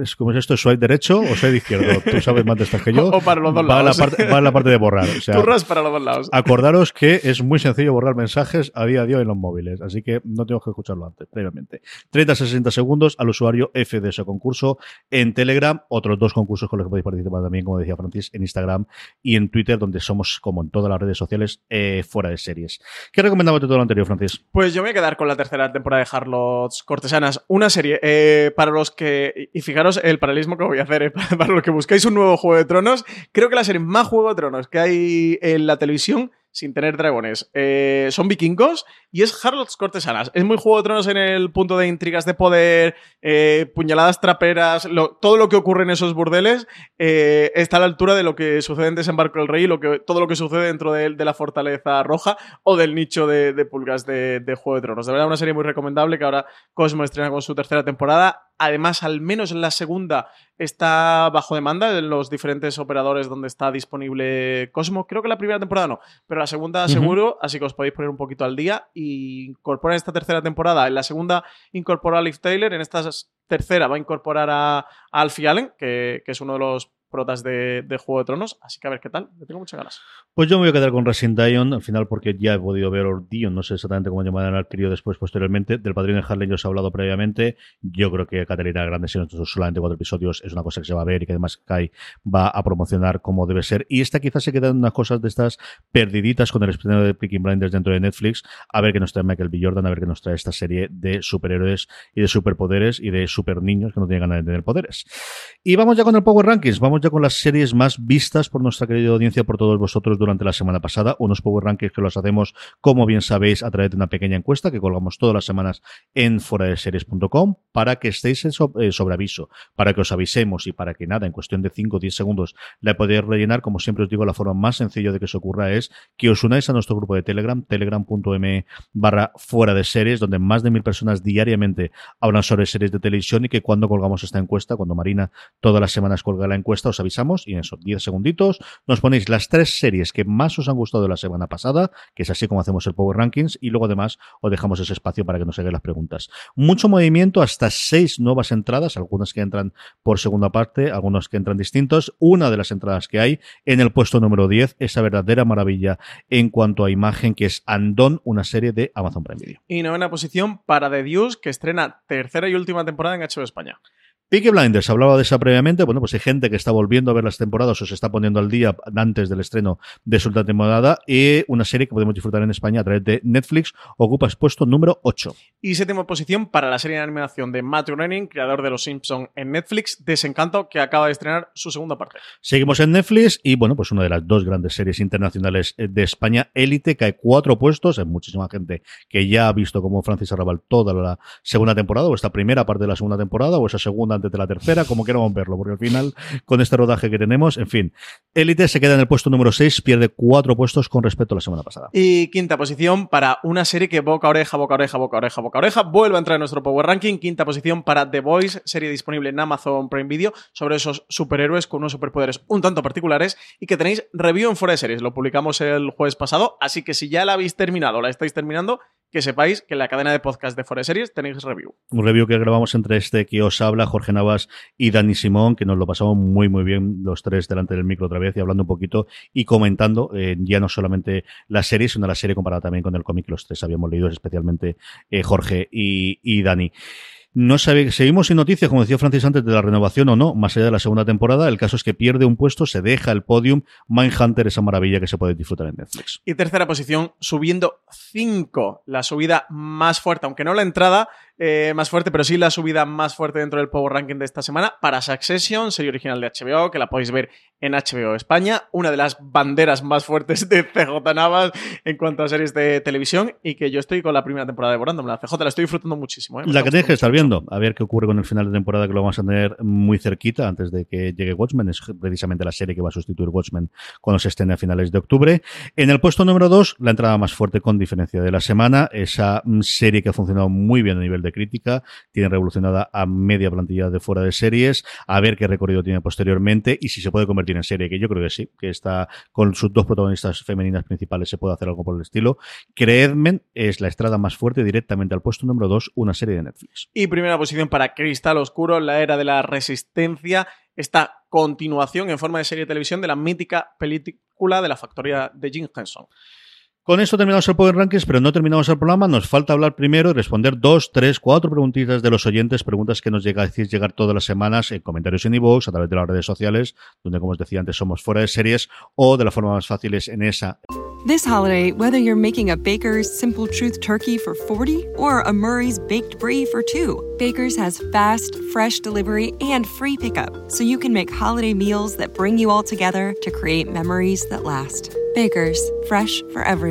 Speaker 4: es como es esto, ¿soy derecho o soy de izquierdo? Tú sabes más de estas que yo.
Speaker 5: O para los dos
Speaker 4: va
Speaker 5: lados.
Speaker 4: La parte, va la parte de borrar.
Speaker 5: Turras para los dos lados.
Speaker 4: Acordaros que es muy sencillo borrar mensajes a día de hoy en los móviles, así que no tengo que escucharlo antes, previamente. 30-60 segundos al usuario F de ese concurso en Telegram. Otros dos concursos con los que podéis participar también, como decía Francis, en Instagram y en Twitter, donde somos como en todas las redes sociales, eh, fuera de series. ¿Qué recomendamos de todo lo anterior, Francis?
Speaker 5: Pues yo me voy a quedar con la tercera temporada de Harlots Cortesanas. Una serie eh, para los que. Y fijaros el paralelismo que voy a hacer, eh, para los que buscáis un nuevo Juego de Tronos. Creo que la serie más Juego de Tronos que hay en la televisión sin tener dragones. Eh, son vikingos y es Harlots cortesanas. Es muy Juego de Tronos en el punto de intrigas de poder, eh, puñaladas traperas, todo lo que ocurre en esos burdeles eh, está a la altura de lo que sucede en Desembarco del Rey, lo que, todo lo que sucede dentro de, de la Fortaleza Roja o del nicho de, pulgas de, de, Juego de Tronos. De verdad, una serie muy recomendable que ahora Cosmo estrena con su tercera temporada. Además, al menos en la segunda está bajo demanda en los diferentes operadores donde está disponible Cosmo. Creo que la primera temporada no, pero la segunda seguro, así que os podéis poner un poquito al día y incorporar esta tercera temporada. En la segunda incorpora a Liv Taylor, en esta tercera va a incorporar a, Alfie Allen, que, que es uno de los protas de, Juego de Tronos, así que a ver qué tal, le tengo muchas ganas.
Speaker 4: Pues yo me voy a quedar con Resident Dion, al final porque ya he podido ver Dion, no sé exactamente cómo llamarán al crío después, posteriormente, del Padrino de Harley ya os he hablado previamente, yo creo que Catalina Grande, si no solamente cuatro episodios, es una cosa que se va a ver y que además Kai va a promocionar como debe ser, y esta quizás se quedan unas cosas de estas perdiditas con el estreno de Picking Blinders dentro de Netflix, a ver qué nos trae Michael B. Jordan, a ver qué nos trae esta serie de superhéroes y de superpoderes y de super niños que no tienen ganas de tener poderes. Y vamos ya con el Power Rankings, vamos ya con las series más vistas por nuestra querida audiencia, por todos vosotros durante la semana pasada. Unos Power Rankings que los hacemos, como bien sabéis, a través de una pequeña encuesta que colgamos todas las semanas en foradeseries.com para que estéis en eh, sobre aviso, para que os avisemos y para que nada, en cuestión de 5 o 10 segundos la podéis rellenar. Como siempre os digo, la forma más sencilla de que se ocurra es que os unáis a nuestro grupo de Telegram, telegram.me barra fuera de series, donde más de mil personas diariamente hablan sobre series de televisión y que cuando colgamos esta encuesta, cuando Marina todas las semanas colga la encuesta, os avisamos y en esos 10 segunditos nos ponéis las tres series que más os han gustado la semana pasada, que es así como hacemos el Power Rankings, y luego además os dejamos ese espacio para que nos hagáis las preguntas. Mucho movimiento, hasta seis nuevas entradas, algunas que entran por segunda parte, algunas que entran distintos. Una de las entradas que hay en el puesto número 10, esa verdadera maravilla en cuanto a imagen, que es Andon, una serie de Amazon Prime Video.
Speaker 5: Y novena posición para The Deuce, que estrena tercera y última temporada en HBO España.
Speaker 4: Peaky Blinders, hablaba de esa previamente. Bueno, pues hay gente que está volviendo a ver las temporadas o se está poniendo al día antes del estreno de su última temporada. Y una serie que podemos disfrutar en España a través de Netflix ocupa el puesto número 8.
Speaker 5: Y séptima posición para la serie de animación de Matt Groening, creador de Los Simpsons en Netflix, Desencanto, que acaba de estrenar su segunda parte.
Speaker 4: Seguimos en Netflix y, bueno, pues una de las dos grandes series internacionales de España, Élite, hay cuatro puestos. Hay muchísima gente que ya ha visto como Francis Arrabal toda la segunda temporada o esta primera parte de la segunda temporada o esa segunda de la tercera, como queramos verlo, porque al final, con este rodaje que tenemos, en fin, Élite se queda en el puesto número 6, pierde cuatro puestos con respecto a la semana pasada.
Speaker 5: Y quinta posición para una serie que boca oreja, boca oreja, boca oreja, boca oreja, vuelve a entrar en nuestro Power Ranking. Quinta posición para The Voice, serie disponible en Amazon Prime Video sobre esos superhéroes con unos superpoderes un tanto particulares y que tenéis review en Fuera de Series. Lo publicamos el jueves pasado, así que si ya la habéis terminado, la estáis terminando, que sepáis que en la cadena de podcast de Forest Series tenéis review.
Speaker 4: Un review que grabamos entre este que os habla, Jorge Navas y Dani Simón, que nos lo pasamos muy, muy bien los tres delante del micro otra vez y hablando un poquito y comentando eh, ya no solamente la serie, sino la serie comparada también con el cómic. Los tres habíamos leído, especialmente eh, Jorge y Dani. No sabe, seguimos sin noticias, como decía Francis antes, de la renovación o no, más allá de la segunda temporada. El caso es que pierde un puesto, se deja el podium. Mindhunter, esa maravilla que se puede disfrutar en Netflix.
Speaker 5: Y tercera posición, subiendo 5, la subida más fuerte, aunque no la entrada, eh, más fuerte, pero sí la subida más fuerte dentro del Power Ranking de esta semana para Succession, serie original de HBO, que la podéis ver en HBO España, una de las banderas más fuertes de CJ Navas en cuanto a series de televisión y que yo estoy con la primera temporada devorándome. La CJ la estoy disfrutando muchísimo. ¿eh?
Speaker 4: La que tienes que estar viendo, a ver qué ocurre con el final de temporada que lo vamos a tener muy cerquita antes de que llegue Watchmen, es precisamente la serie que va a sustituir Watchmen cuando se estén a finales de octubre. En el puesto número 2, la entrada más fuerte con diferencia de la semana, esa mm, serie que ha funcionado muy bien a nivel crítica, tiene revolucionada a media plantilla de fuera de series, a ver qué recorrido tiene posteriormente y si se puede convertir en serie, que yo creo que sí, que está con sus dos protagonistas femeninas principales se puede hacer algo por el estilo. Creedme, es la estrada más fuerte directamente al puesto número 2, una serie de Netflix.
Speaker 5: Y primera posición para Cristal Oscuro, la era de la resistencia, esta continuación en forma de serie de televisión de la mítica película de la factoría de Jim Henson.
Speaker 4: Con esto terminamos el Power Rankings, pero no terminamos el programa. Nos falta hablar primero y responder dos, tres, cuatro preguntitas de los oyentes, preguntas que nos llega a decir llegar todas las semanas en comentarios en iVoox, a través de las redes sociales, donde, como os decía antes, somos fuera de series, o de la forma más fácil es en esa.
Speaker 6: This holiday, whether you're making a Baker's Simple Truth turkey for 40 or a Murray's Baked Brie for 2, Baker's has fast, fresh delivery and free pickup, so you can make holiday meals that bring you all together to create memories that last. Baker's, fresh for everyone.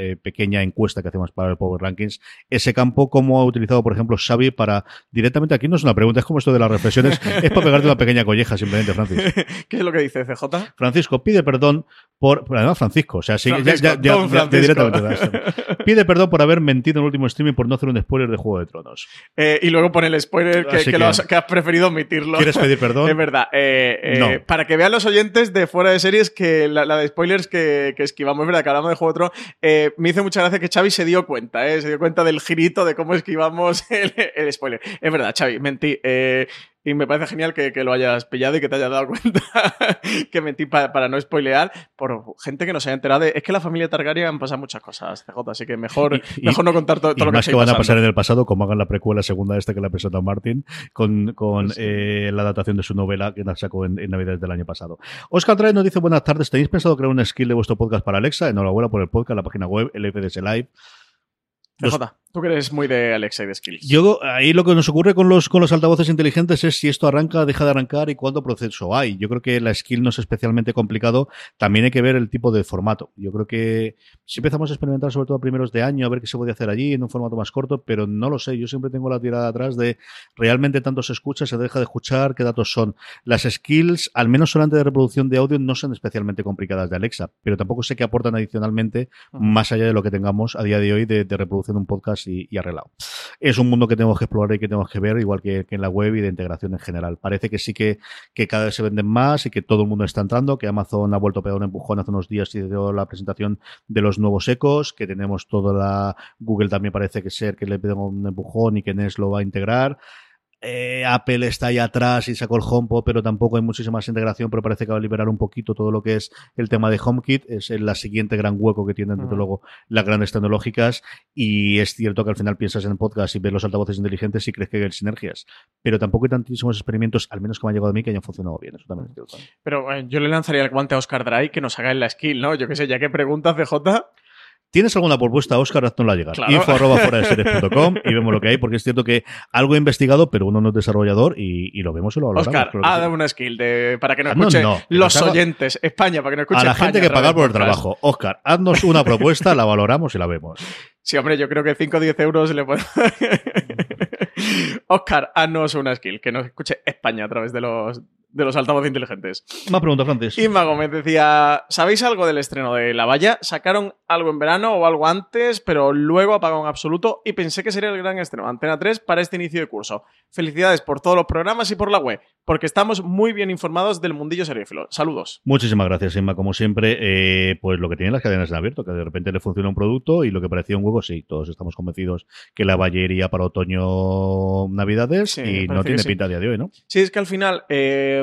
Speaker 4: Eh, pequeña encuesta que hacemos para el Power Rankings, ese campo, cómo ha utilizado, por ejemplo, Xavi para directamente, aquí no es una pregunta, es como esto de las reflexiones, es para pegarte una pequeña colleja simplemente, Francis.
Speaker 5: ¿Qué es lo que dice CJ?
Speaker 4: Francisco pide perdón por, además Francisco, o sea, sí,
Speaker 5: Francisco,
Speaker 4: ya, ya- ya- ya- directamente pide perdón por haber mentido en el último streaming por no hacer un spoiler de Juego de Tronos.
Speaker 5: Eh, y luego pone el spoiler que, has, que has preferido omitirlo.
Speaker 4: ¿Quieres pedir perdón?
Speaker 5: Es verdad. Eh,
Speaker 4: No.
Speaker 5: Para que vean los oyentes de fuera de series que la, la de spoilers que, que esquivamos, es verdad, que hablamos de Juego de Tronos, me hizo mucha gracia que Xavi se dio cuenta, eh, se dio cuenta del girito de cómo esquivamos el, el spoiler. Es verdad, Xavi, mentí. eh, y me parece genial que, que lo hayas pillado y que te hayas dado cuenta que mentí pa- para no spoilear por gente que no se haya enterado de... Es que la familia Targaryen pasa muchas cosas, CJ, así que mejor,
Speaker 4: Y-
Speaker 5: mejor no contar todo,
Speaker 4: y
Speaker 5: lo que
Speaker 4: más que, van a pasar en el pasado, como hagan la precuela segunda esta que la presentó Martin, con, con eh, la adaptación de su novela que la sacó en, en Navidades del año pasado. Oscar Trae nos dice, buenas tardes, ¿tenéis pensado crear una skill de vuestro podcast para Alexa? Enhorabuena por el podcast, la página web, el FDS Live. Los-
Speaker 5: CJ, tú que eres muy de Alexa y de Skills.
Speaker 4: Yo, ahí lo que nos ocurre con los, con los altavoces inteligentes es si esto arranca, deja de arrancar y cuánto proceso hay. Yo creo que la skill no es especialmente complicado. También hay que ver el tipo de formato. Yo creo que si empezamos a experimentar, sobre todo a primeros de año, a ver qué se puede hacer allí en un formato más corto, pero no lo sé. Yo siempre tengo la tirada atrás de realmente tanto se escucha, se deja de escuchar, qué datos son. Las skills, al menos solamente de reproducción de audio, no son especialmente complicadas de Alexa, pero tampoco sé qué aportan adicionalmente más allá de lo que tengamos a día de hoy de, de reproducción de un podcast y, arreglado. Es un mundo que tenemos que explorar y que tenemos que ver, igual que, en la web y de integración en general. Parece que sí que, que cada vez se venden más y que todo el mundo está entrando, que Amazon ha vuelto a pegar un empujón hace unos días y dio la presentación de los nuevos ecos, que tenemos toda la Google también parece que ser que le pega un empujón y que Nest lo va a integrar eh, Apple está ahí atrás y sacó el HomePod, pero tampoco hay muchísima más integración, pero parece que va a liberar un poquito todo lo que es el tema de HomeKit. Es el la siguiente gran hueco que tienen, desde
Speaker 5: Ujú.
Speaker 4: luego, las grandes tecnológicas. Y es cierto que al final piensas en podcast y ves los altavoces inteligentes y crees que hay sinergias. Pero tampoco hay tantísimos experimentos, al menos que me han llegado a mí, que hayan funcionado bien. Eso también es cierto.
Speaker 5: Pero eh, yo le lanzaría el guante a Oscar Dry que nos haga en la skill, ¿no? Yo qué sé, ya que preguntas CJ.
Speaker 4: ¿Tienes alguna propuesta, Oscar? Haznosla llegar.
Speaker 5: Claro.
Speaker 4: Info arroba fuera de series.com y vemos lo que hay, porque es cierto que algo he investigado, pero uno no es desarrollador y, y lo vemos y lo valoramos.
Speaker 5: Oscar,
Speaker 4: sí.
Speaker 5: una skill de, para que nos
Speaker 4: Ah, no,
Speaker 5: escuche
Speaker 4: no, que
Speaker 5: los
Speaker 4: haga-
Speaker 5: oyentes. España, para que nos escuche
Speaker 4: A la
Speaker 5: España
Speaker 4: gente que pagar por el trabajo. Oscar, haznos una propuesta, la valoramos y la vemos.
Speaker 5: Sí, hombre, yo creo que 5 o 10 euros le puedo. Oscar, haznos una skill, que nos escuche España a través de los, de los altavoces inteligentes.
Speaker 4: Más pregunta, Francis.
Speaker 5: Inma Gómez decía: ¿Sabéis algo del estreno de La Valla? Sacaron algo en verano o algo antes, pero luego apagó en absoluto y pensé que sería el gran estreno Antena 3 para este inicio de curso. Felicidades por todos los programas y por la web, porque estamos muy bien informados del mundillo seriéfilo. Saludos.
Speaker 4: Muchísimas gracias, Inma. Como siempre, eh, pues lo que tienen las cadenas en abierto, que de repente le funciona un producto y lo que parecía un huevo, sí, todos estamos convencidos que la valle iría para otoño-navidades
Speaker 5: Sí,
Speaker 4: y no tiene
Speaker 5: sí.
Speaker 4: pinta a día de hoy, ¿no?
Speaker 5: Sí, es que al final eh,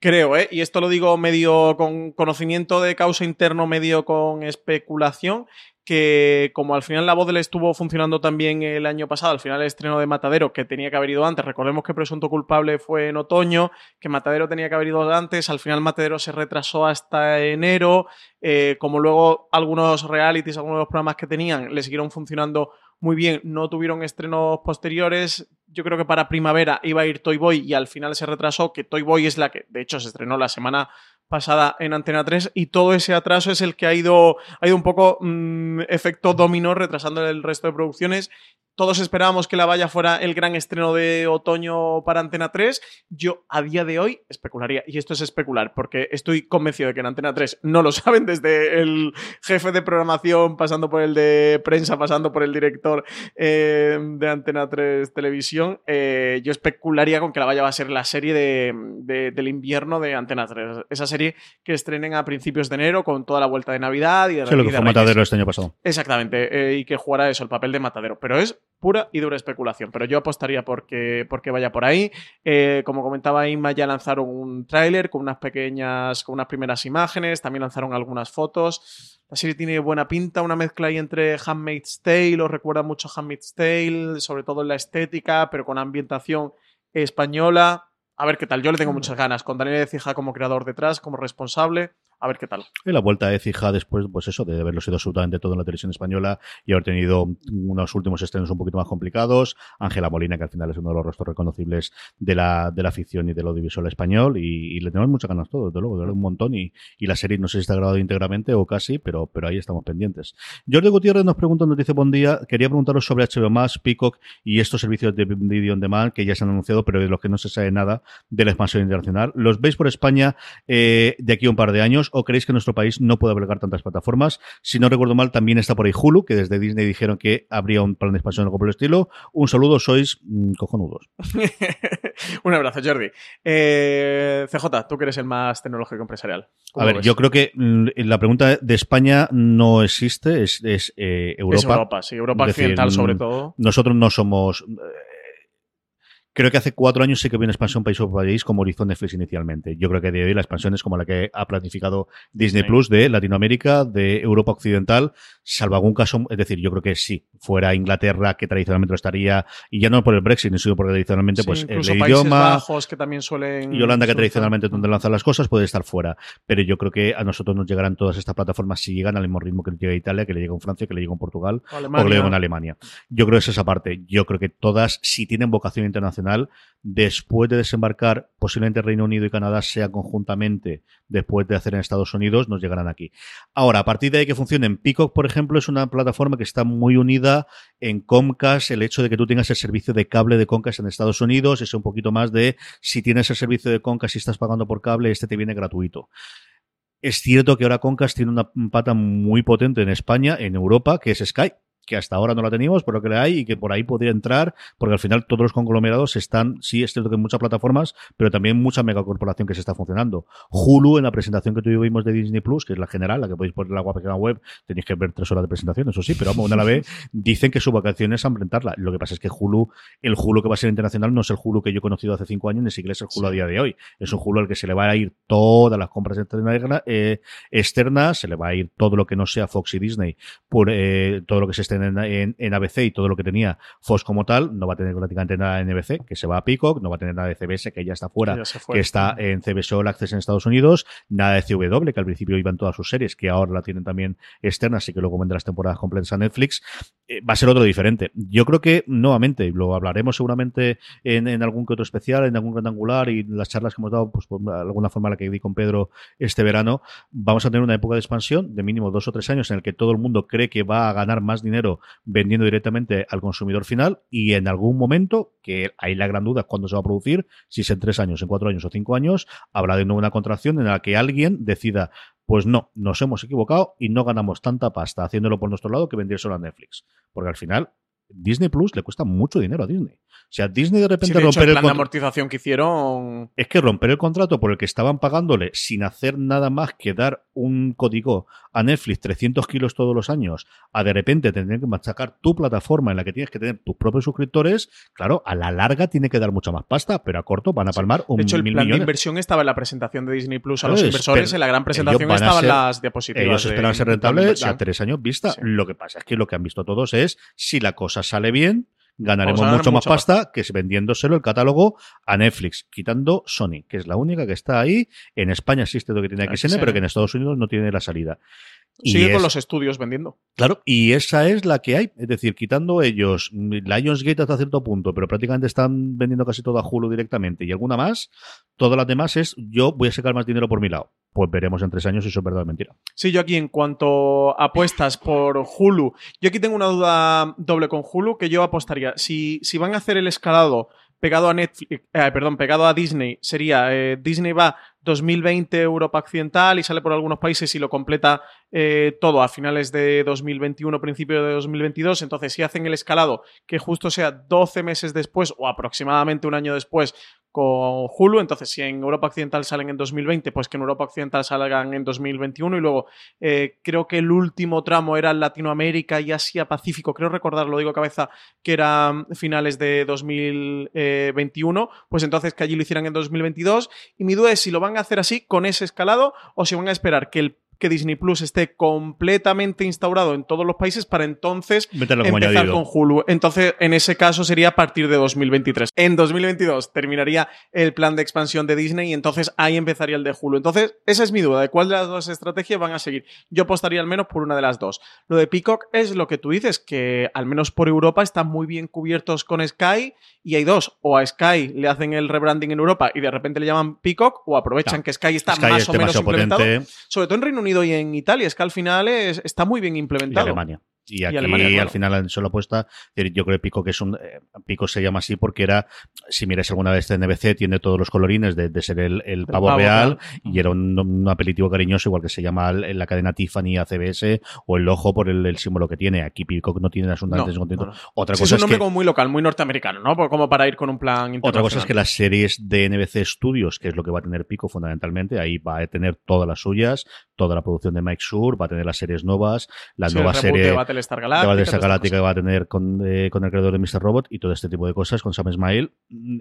Speaker 5: creo, ¿eh? y esto lo digo medio con conocimiento de causa interno, medio con especulación, que como al final la voz le estuvo funcionando también el año pasado, al final el estreno de Matadero, que tenía que haber ido antes, recordemos que Presunto Culpable fue en otoño, que Matadero tenía que haber ido antes, al final Matadero se retrasó hasta enero, eh, como luego algunos realities, algunos de los programas que tenían le siguieron funcionando muy bien, no tuvieron estrenos posteriores. Yo creo que para primavera iba a ir Toy Boy y al final se retrasó, que Toy Boy es la que, de hecho, se estrenó la semana pasada en Antena 3 y todo ese atraso es el que ha ido, ha ido un poco mm, efecto dominó retrasando el resto de producciones. Todos esperábamos que La Valla fuera el gran estreno de otoño para Antena 3. Yo a día de hoy especularía, y esto es especular, porque estoy convencido de que en Antena 3 no lo saben, desde el jefe de programación, pasando por el de prensa, pasando por el director eh, de Antena 3 Televisión. Eh, yo especularía con que La Valla va a ser la serie de, de- del invierno de Antena 3. Esa serie que estrenen a principios de enero con toda la vuelta de Navidad y de
Speaker 4: Sí, lo que fue. Matadero este año pasado.
Speaker 5: Exactamente, eh, y que jugará eso, el papel de matadero. Pero es pura y dura especulación. Pero yo apostaría porque, porque vaya por ahí. Eh, como comentaba Inma, ya lanzaron un tráiler con unas pequeñas, con unas primeras imágenes, también lanzaron algunas fotos. La serie tiene buena pinta, una mezcla ahí entre Handmaid's Tale, os recuerda mucho Handmaid's Tale, sobre todo en la estética, pero con ambientación española. A ver qué tal, yo le tengo muchas ganas, con Daniel Ecija como creador detrás, como responsable. A ver qué tal.
Speaker 4: La vuelta de Cija después, pues eso, de haberlo sido absolutamente todo en la televisión española y haber tenido unos últimos estrenos un poquito más complicados. Ángela Molina, que al final es uno de los rostros reconocibles de la, de la ficción y del audiovisual español. Y, le tenemos muchas ganas todos, desde luego, de un montón. Y, y la serie no sé si está grabada íntegramente o casi, pero, pero ahí estamos pendientes. Jordi Gutiérrez nos pregunta, nos dice buen día. Quería preguntaros sobre HBO Max, Peacock y estos servicios de video on demand que ya se han anunciado, pero de los que no se sabe nada de la expansión internacional. ¿Los veis por España eh, de aquí a un par de años o creéis que nuestro país no puede albergar tantas plataformas? Si no recuerdo mal, también está por ahí Hulu, que desde Disney dijeron que habría un plan de expansión o algo por el estilo. Un saludo, sois mm, cojonudos.
Speaker 5: Un abrazo, Jordi. Eh, CJ, tú que eres el más tecnológico empresarial. ¿Cómo
Speaker 4: A ver,
Speaker 5: ves?
Speaker 4: yo creo que mm, la pregunta de España no existe, es, es, eh, Europa.
Speaker 5: Es Europa, sí, Europa
Speaker 4: decir,
Speaker 5: occidental sobre
Speaker 4: mm,
Speaker 5: todo.
Speaker 4: Nosotros no somos. eh, Creo que hace cuatro años sí que había una expansión país por país como Horizon Netflix inicialmente. Yo creo que de hoy la expansión es como la que ha planificado Disney
Speaker 5: Sí.
Speaker 4: Plus de Latinoamérica, de Europa Occidental, salvo algún caso, es decir, yo creo que sí, fuera Inglaterra, que tradicionalmente lo estaría, y ya no por el Brexit, sino porque tradicionalmente,
Speaker 5: Sí,
Speaker 4: pues el
Speaker 5: Países
Speaker 4: idioma,
Speaker 5: Bajos que también suelen.
Speaker 4: y Holanda, que tradicionalmente es donde lanzan las cosas, puede estar fuera. Pero yo creo que a nosotros nos llegarán todas estas plataformas si llegan al mismo ritmo que llega Italia, que le llega en Francia, que le llega en Portugal
Speaker 5: O
Speaker 4: que le llega en Alemania. Yo creo que es esa parte. Yo creo que todas, si tienen vocación internacional, después de desembarcar, posiblemente Reino Unido y Canadá sea conjuntamente, después de hacer en Estados Unidos, nos llegarán aquí. Ahora, a partir de ahí que funcionen, Peacock, por ejemplo, es una plataforma que está muy unida en Comcast, el hecho de que tú tengas el servicio de cable de Comcast en Estados Unidos, es un poquito más de si tienes el servicio de Comcast y estás pagando por cable, este te viene gratuito. Es cierto que ahora Comcast tiene una pata muy potente en España, en Europa, que es Sky. Que hasta ahora no la teníamos, pero que la hay y que por ahí podría entrar, porque al final todos los conglomerados están, sí, es cierto que en muchas plataformas, pero también mucha megacorporación que se está funcionando. Hulu, en la presentación que tuvimos de Disney Plus, que es la general, la que podéis poner en la página web, tenéis que ver tres horas de presentación, eso sí, pero vamos, una a la vez, dicen que su vacación es ambientarla. Lo que pasa es que Hulu, el Hulu que va a ser internacional, no es el Hulu que yo he conocido hace cinco años, ni siquiera es el Hulu a día de hoy. Es un Hulu al que se le va a ir todas las compras externas, eh, externas se le va a ir todo lo que no sea Fox y Disney, por eh, todo lo que se esté en, en, ABC y todo lo que tenía Fox como tal, no va a tener prácticamente nada en NBC, que se va a Peacock, no va a tener nada de CBS, que ya está fuera, que, está en CBS All Access en Estados Unidos, nada de CW, que al principio iban todas sus series, que ahora la tienen también externa, así que luego vendrán las temporadas completas a Netflix, eh, va a ser otro diferente. Yo creo que, nuevamente, lo hablaremos seguramente en, en algún que otro especial, en algún rectangular y las charlas que hemos dado, pues por alguna forma la que di con Pedro este verano, vamos a tener una época de expansión de mínimo dos o tres años en el que todo el mundo cree que va a ganar más dinero vendiendo directamente al consumidor final y en algún momento, que hay la gran duda es cuándo se va a producir, si es en tres años, en cuatro años o cinco años, habrá de nuevo una contracción en la que alguien decida pues no, nos hemos equivocado y no ganamos tanta pasta haciéndolo por nuestro lado que vendérselo a Netflix. Porque al final, Disney Plus le cuesta mucho dinero a Disney. O sea, Disney de repente
Speaker 5: Sí, de hecho,
Speaker 4: romper
Speaker 5: el
Speaker 4: el
Speaker 5: plan de amortización que hicieron.
Speaker 4: Es que romper el contrato por el que estaban pagándole sin hacer nada más que dar un código a Netflix 300 kilos todos los años, a de repente tener que machacar tu plataforma en la que tienes que tener tus propios suscriptores, claro, a la larga tiene que dar mucha más pasta, pero a corto van a palmar un
Speaker 5: De hecho, el
Speaker 4: mil
Speaker 5: plan de inversión estaba en la presentación de Disney Plus a los
Speaker 4: es-
Speaker 5: inversores.
Speaker 4: pero
Speaker 5: En la gran presentación estaban
Speaker 4: ser-
Speaker 5: las diapositivas.
Speaker 4: Ellos
Speaker 5: de-
Speaker 4: esperan ser rentables a tres años vista. Lo que pasa es que lo que han visto todos es si la cosa sale bien, ganaremos
Speaker 5: ganar
Speaker 4: mucho más pasta que vendiéndoselo el catálogo a Netflix, quitando Sony, que es la única que está ahí. En España existe lo que tiene XN,
Speaker 5: XN.
Speaker 4: pero que en Estados Unidos no tiene la salida. Y
Speaker 5: Sigue con
Speaker 4: es-
Speaker 5: los estudios vendiendo.
Speaker 4: Claro, y esa es la que hay. Es decir, quitando ellos Lionsgate hasta cierto punto, pero prácticamente están vendiendo casi toda Hulu directamente y alguna más, todas las demás es yo voy a sacar más dinero por mi lado. Pues veremos en tres años si eso es verdad o mentira.
Speaker 5: Sí, yo aquí en cuanto a apuestas por Hulu, yo aquí tengo una duda doble con Hulu que yo apostaría. Si, si van a hacer el escalado pegado a Netflix, eh, perdón, pegado a Disney, sería eh, Disney va 2020 Europa Occidental y sale por algunos países y lo completa eh, todo a finales de 2021, principio de 2022. Entonces, si hacen el escalado que justo sea 12 meses después o aproximadamente un año después con Hulu, entonces si en Europa Occidental salen en 2020, pues que en Europa Occidental salgan en 2021 y luego eh, creo que el último tramo era Latinoamérica y Asia Pacífico, creo recordar, lo digo cabeza, que eran finales de 2021, pues entonces que allí lo hicieran en 2022 y mi duda es si lo van a hacer así con ese escalado o si van a esperar que el que Disney Plus esté completamente instaurado en todos los países para entonces empezar
Speaker 4: añadido.
Speaker 5: con Hulu. Entonces, en ese caso sería a partir de 2023. En 2022 terminaría el plan de expansión de Disney y entonces ahí empezaría el de Hulu. Entonces, esa es mi duda de cuál de las dos estrategias van a seguir. Yo apostaría al menos por una de las dos. Lo de Peacock es lo que tú dices, que al menos por Europa están muy bien cubiertos con Sky y hay dos. O a Sky le hacen el rebranding en Europa y de repente le llaman Peacock o aprovechan que Sky está
Speaker 4: Sky
Speaker 5: más
Speaker 4: es
Speaker 5: o menos implementado. Sobre todo en Reino Unido y en Italia, es que al final es- está muy bien
Speaker 4: Y
Speaker 5: implementado.
Speaker 4: Alemania. Y
Speaker 5: Y
Speaker 4: aquí
Speaker 5: Alemania, claro.
Speaker 4: al final han hecho la apuesta. Yo creo que Pico que es un eh, Pico se llama así porque era, si miras alguna vez NBC, tiene todos los colorines de, de ser el, el pavo,
Speaker 5: pavo
Speaker 4: real,
Speaker 5: real.
Speaker 4: y era un, un apelativo cariñoso, igual que se llama en la cadena Tiffany ACBS o el ojo por el, el símbolo que tiene. Aquí Pico no tiene absolutamente
Speaker 5: No, no, no.
Speaker 4: Otra
Speaker 5: Sí,
Speaker 4: cosa
Speaker 5: es un
Speaker 4: es
Speaker 5: nombre
Speaker 4: que
Speaker 5: como muy local, muy norteamericano, ¿no? Como para ir con un plan
Speaker 4: otra cosa es que las series de NBC Studios, que es lo que va a tener Pico fundamentalmente, ahí va a tener todas las suyas, toda la producción de Mike Shure, va a tener las series nuevas, la
Speaker 5: Sí,
Speaker 4: nueva
Speaker 5: el reboot
Speaker 4: serie
Speaker 5: de Battlestar Galactica,
Speaker 4: Battlestar que va a tener con, eh, con el creador de Mr. Robot y todo este tipo de cosas con Sam Smile.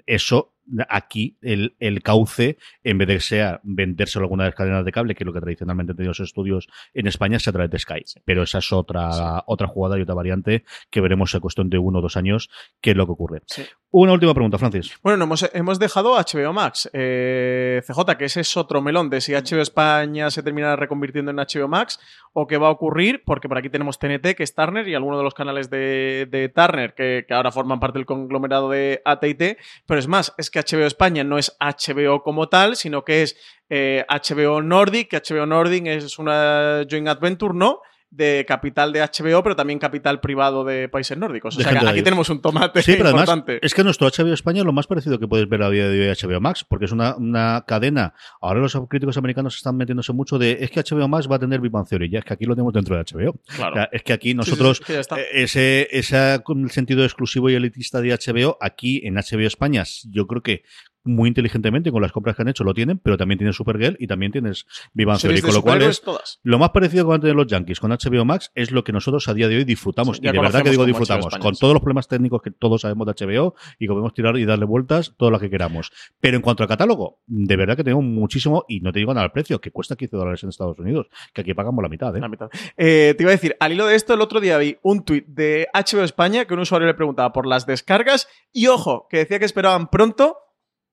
Speaker 4: Eso, aquí, el, el cauce, en vez de sea vendérselo a alguna de las cadenas de cable, que es lo que tradicionalmente han tenido los estudios en España, es a través de Sky. Pero esa es otra, otra jugada y otra variante que veremos en cuestión de uno o dos años qué es lo que ocurre.
Speaker 5: Sí.
Speaker 4: Una última pregunta, Francis.
Speaker 5: Bueno, no, hemos, hemos dejado HBO Max. Eh, CJ, que ese es otro melón de si HBO España se termina reconvirtiendo en HBO Max o qué va a ocurrir, porque por aquí tenemos TNT, que es Turner, y algunos de los canales de, de Turner, que, que ahora forman parte del conglomerado de AT&T. Pero es más, es que HBO España no es HBO como tal, sino que es eh, HBO Nordic, que HBO Nordic es una joint adventure, ¿no? De capital de HBO, pero también capital privado de países nórdicos. O sea, que aquí tenemos un tomate
Speaker 4: Sí, pero además
Speaker 5: importante.
Speaker 4: es que nuestro HBO España es lo más parecido que puedes ver a día de hoy HBO Max, porque es una, una cadena. Ahora los críticos americanos están metiéndose mucho de es que HBO Max va a tener Big Bang Theory, ya es que aquí lo tenemos dentro de HBO.
Speaker 5: Claro.
Speaker 4: O sea, es que aquí nosotros
Speaker 5: sí,
Speaker 4: eh, ese, ese sentido exclusivo y elitista de HBO, aquí en HBO España, yo creo que muy inteligentemente con las compras que han hecho lo tienen, pero también tienes Supergirl y también tienes Bang Theory, con lo cual es
Speaker 5: todas.
Speaker 4: lo más parecido con antes de los Yankees con HBO Max es lo que nosotros a día de hoy disfrutamos.
Speaker 5: Sí,
Speaker 4: y de verdad que digo disfrutamos.
Speaker 5: España,
Speaker 4: con
Speaker 5: sí.
Speaker 4: todos los problemas técnicos que todos sabemos de HBO y que podemos tirar y darle vueltas todo lo que queramos. Pero en cuanto al catálogo, de verdad que tenemos muchísimo, y no te digo nada al precio, que cuesta 15 dólares en Estados Unidos, que aquí pagamos la mitad. ¿eh?
Speaker 5: La mitad. Eh, te iba a decir, al hilo de esto, el otro día vi un tuit de HBO España que un usuario le preguntaba por las descargas y ojo, que decía que esperaban pronto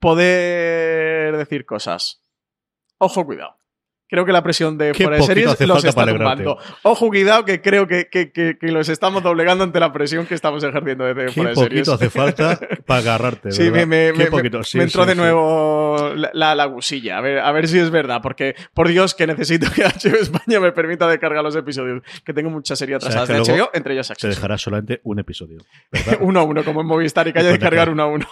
Speaker 5: poder decir cosas. Ojo, cuidado. Creo que la presión de
Speaker 4: Qué
Speaker 5: fuera de series
Speaker 4: hace
Speaker 5: los
Speaker 4: falta
Speaker 5: está tumbando. Ojo, cuidado, que creo que, que- que- que los estamos doblegando ante la presión que estamos ejerciendo desde
Speaker 4: Qué
Speaker 5: fuera de series.
Speaker 4: poquito hace falta para agarrarte.
Speaker 5: Sí,
Speaker 4: ¿verdad?
Speaker 5: me, me-
Speaker 4: Qué
Speaker 5: me-
Speaker 4: poquito. Sí,
Speaker 5: me entró
Speaker 4: sí,
Speaker 5: de
Speaker 4: sí.
Speaker 5: nuevo la, la, la gusilla. A ver, a ver si es verdad, porque por Dios que necesito que HBO España me permita descargar los episodios, que tengo
Speaker 4: sea,
Speaker 5: atrasadas
Speaker 4: que
Speaker 5: de HBO, entre ellas
Speaker 4: Se
Speaker 5: Access.
Speaker 4: dejará solamente un episodio.
Speaker 5: uno a uno, como en Movistar, y que haya de
Speaker 4: Con la
Speaker 5: cargar
Speaker 4: cara.
Speaker 5: uno a uno.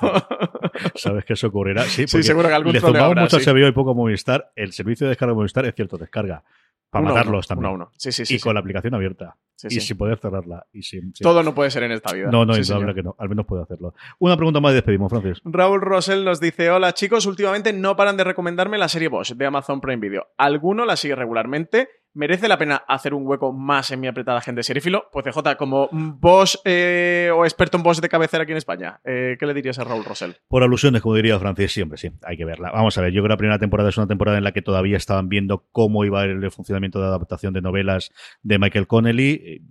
Speaker 4: Sabes que eso ocurrirá. Sí,
Speaker 5: seguro que algún
Speaker 4: le zumbamos mucho a. HBO y poco a Movistar. El servicio de descarga de Movistar es cierto, descarga. Para
Speaker 5: Uno a uno,
Speaker 4: matarlos también.
Speaker 5: uno a uno. Sí, sí, sí,
Speaker 4: y
Speaker 5: sí.
Speaker 4: con la aplicación abierta.
Speaker 5: Sí,
Speaker 4: y
Speaker 5: sí.
Speaker 4: sin poder cerrarla. Y sin, sin-
Speaker 5: Todo no puede ser en esta vida.
Speaker 4: No, no,
Speaker 5: Sí,
Speaker 4: es que no. Al menos puede hacerlo. Una pregunta más y despedimos, Francis.
Speaker 5: Raúl Rosell nos dice: Hola chicos, últimamente no paran de recomendarme la serie Bosch de Amazon Prime Video. ¿Alguno la sigue regularmente? ¿Merece la pena hacer un hueco más en mi apretada gente serífilo? Pues CJ, como Bosch eh, o experto en Bosch de cabecera aquí en España, eh, ¿qué le dirías a Raúl Rosell?
Speaker 4: Por alusiones, como diría Francis, siempre sí, hay que verla. Vamos a ver, yo creo que la primera temporada es una temporada en la que todavía estaban viendo cómo iba el funcionamiento de adaptación de novelas de Michael Connelly.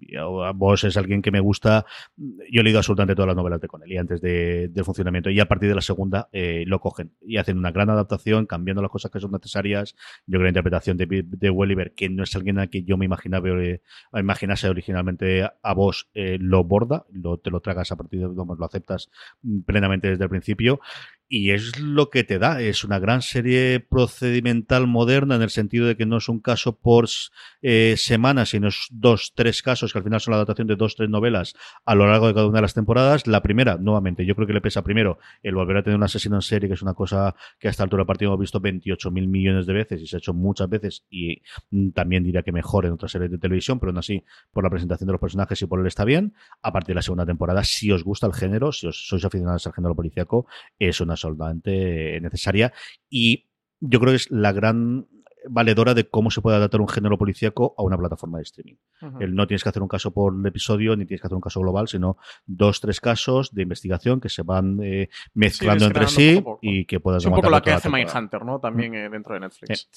Speaker 4: Vos es alguien que me gusta. Yo he leído absolutamente todas las novelas de Connelly antes de- del funcionamiento y a partir de la segunda eh, lo cogen y hacen una gran adaptación, cambiando las cosas que son necesarias. Yo creo que la interpretación de, de Welliver, que no es alguien a quien yo me imaginaba eh, originalmente a vos, eh, lo borda, lo, te lo tragas a partir de, vamos, lo aceptas mm, plenamente desde el principio. Y es lo que te da, es una gran serie procedimental moderna en el sentido de que no es un caso por eh, semana, sino es dos, tres casos que al final son la adaptación de dos, tres novelas a lo largo de cada una de las temporadas. La primera, nuevamente, yo creo que le pesa primero el volver a tener un asesino en serie, que es una cosa que a esta altura del partido hemos visto 28 mil millones de veces y se ha hecho muchas veces y mm, también diría que mejor en otras series de televisión, pero aún así por la presentación de los personajes y por él está bien. A partir de la segunda temporada, si os gusta el género, si os sois aficionados al género policíaco, es una absolutamente necesaria. Y yo creo que es la gran valedora de cómo se puede adaptar un género policíaco a una plataforma de streaming. El no tienes que hacer un caso por episodio, ni tienes que hacer un caso global, sino dos, tres casos de investigación que se van eh, mezclando entre sí
Speaker 5: poco
Speaker 4: y que puedas
Speaker 5: Es un poco lo que
Speaker 4: la
Speaker 5: hace. Mindhunter, ¿no? También eh, dentro de Netflix.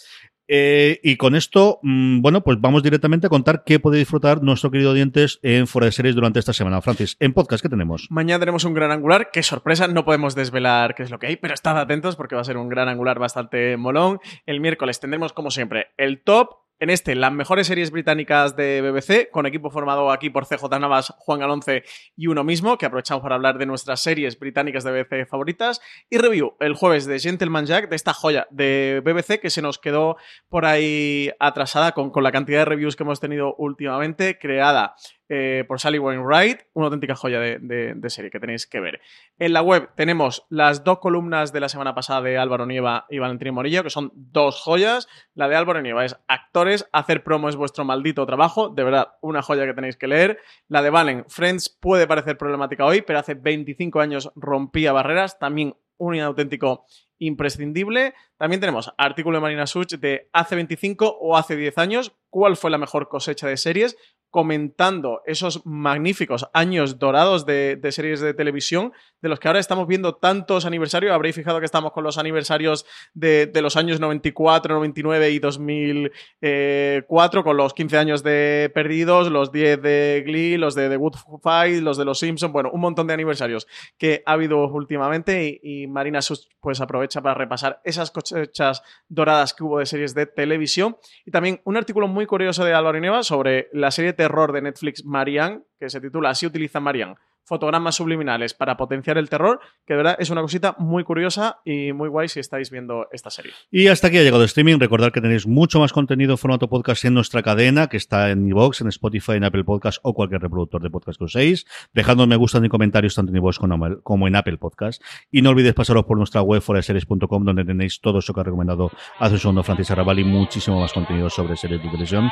Speaker 4: Eh, y con esto, mm, bueno, pues vamos directamente a contar qué puede disfrutar nuestro querido Dientes en Fuera de Series durante esta semana. Francis, en podcast, ¿qué tenemos?
Speaker 5: Mañana tenemos un gran angular. Qué sorpresa, no podemos desvelar qué es lo que hay, pero estad atentos porque va a ser un gran angular bastante molón. El miércoles tendremos, como siempre, el top. En este, las mejores series británicas de BBC, con equipo formado aquí por CJ Navas, Juan Galonce y uno mismo, que aprovechamos para hablar de nuestras series británicas de BBC favoritas. Y review el jueves de Gentleman Jack, de esta joya de BBC que se nos quedó por ahí atrasada con, con la cantidad de reviews que hemos tenido últimamente, creada eh, por Sally Wainwright, una auténtica joya de, serie que tenéis que ver. En la web tenemos las dos columnas de la semana pasada de Álvaro Nieva y Valentín Morillo, que son dos joyas. La de Álvaro Nieva es actores, hacer promo es vuestro maldito trabajo, de verdad, una joya que tenéis que leer. La de Valen, Friends puede parecer problemática hoy, pero hace 25 años rompía barreras, también un auténtico imprescindible. También tenemos artículo de Marina Such de hace 25 o hace 10 años, cuál fue la mejor cosecha de series, comentando esos magníficos años dorados de, series de televisión, de los que ahora estamos viendo tantos aniversarios. Habréis fijado que estamos con los aniversarios de, los años 94, 99 y 2004, con los 15 años de Perdidos, los 10 de Glee, los de The Good Fight, los de Los Simpsons, bueno, un montón de aniversarios que ha habido últimamente y, Marina Sus pues aprovecha para repasar esas cosechas doradas que hubo de series de televisión y también un artículo muy curioso de Álvaro Ineva sobre la serie terror de Netflix Marianne, que se titula Así utiliza Marianne fotogramas subliminales para potenciar el terror, que de verdad es una cosita muy curiosa y muy guay si estáis viendo esta serie.
Speaker 4: Y hasta aquí ha llegado streaming. Recordad que tenéis mucho más contenido en formato podcast en nuestra cadena, que está en iVoox, en Spotify, en Apple Podcast o cualquier reproductor de podcast que uséis. Dejadnos me gustan y comentarios tanto en iVoox como en Apple Podcast. Y no olvidéis pasaros por nuestra web foraseries.com donde tenéis todo eso que ha recomendado hace un segundo Francis Arrabal y muchísimo más contenido sobre series de televisión.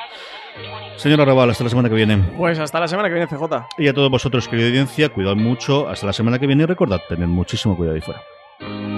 Speaker 4: Señor Arrabal, hasta la semana que viene.
Speaker 5: Pues hasta la semana que viene, CJ.
Speaker 4: Y a todos vosotros, querida audiencia, cuidad mucho. Hasta la semana que viene y recordad, tened muchísimo cuidado ahí fuera.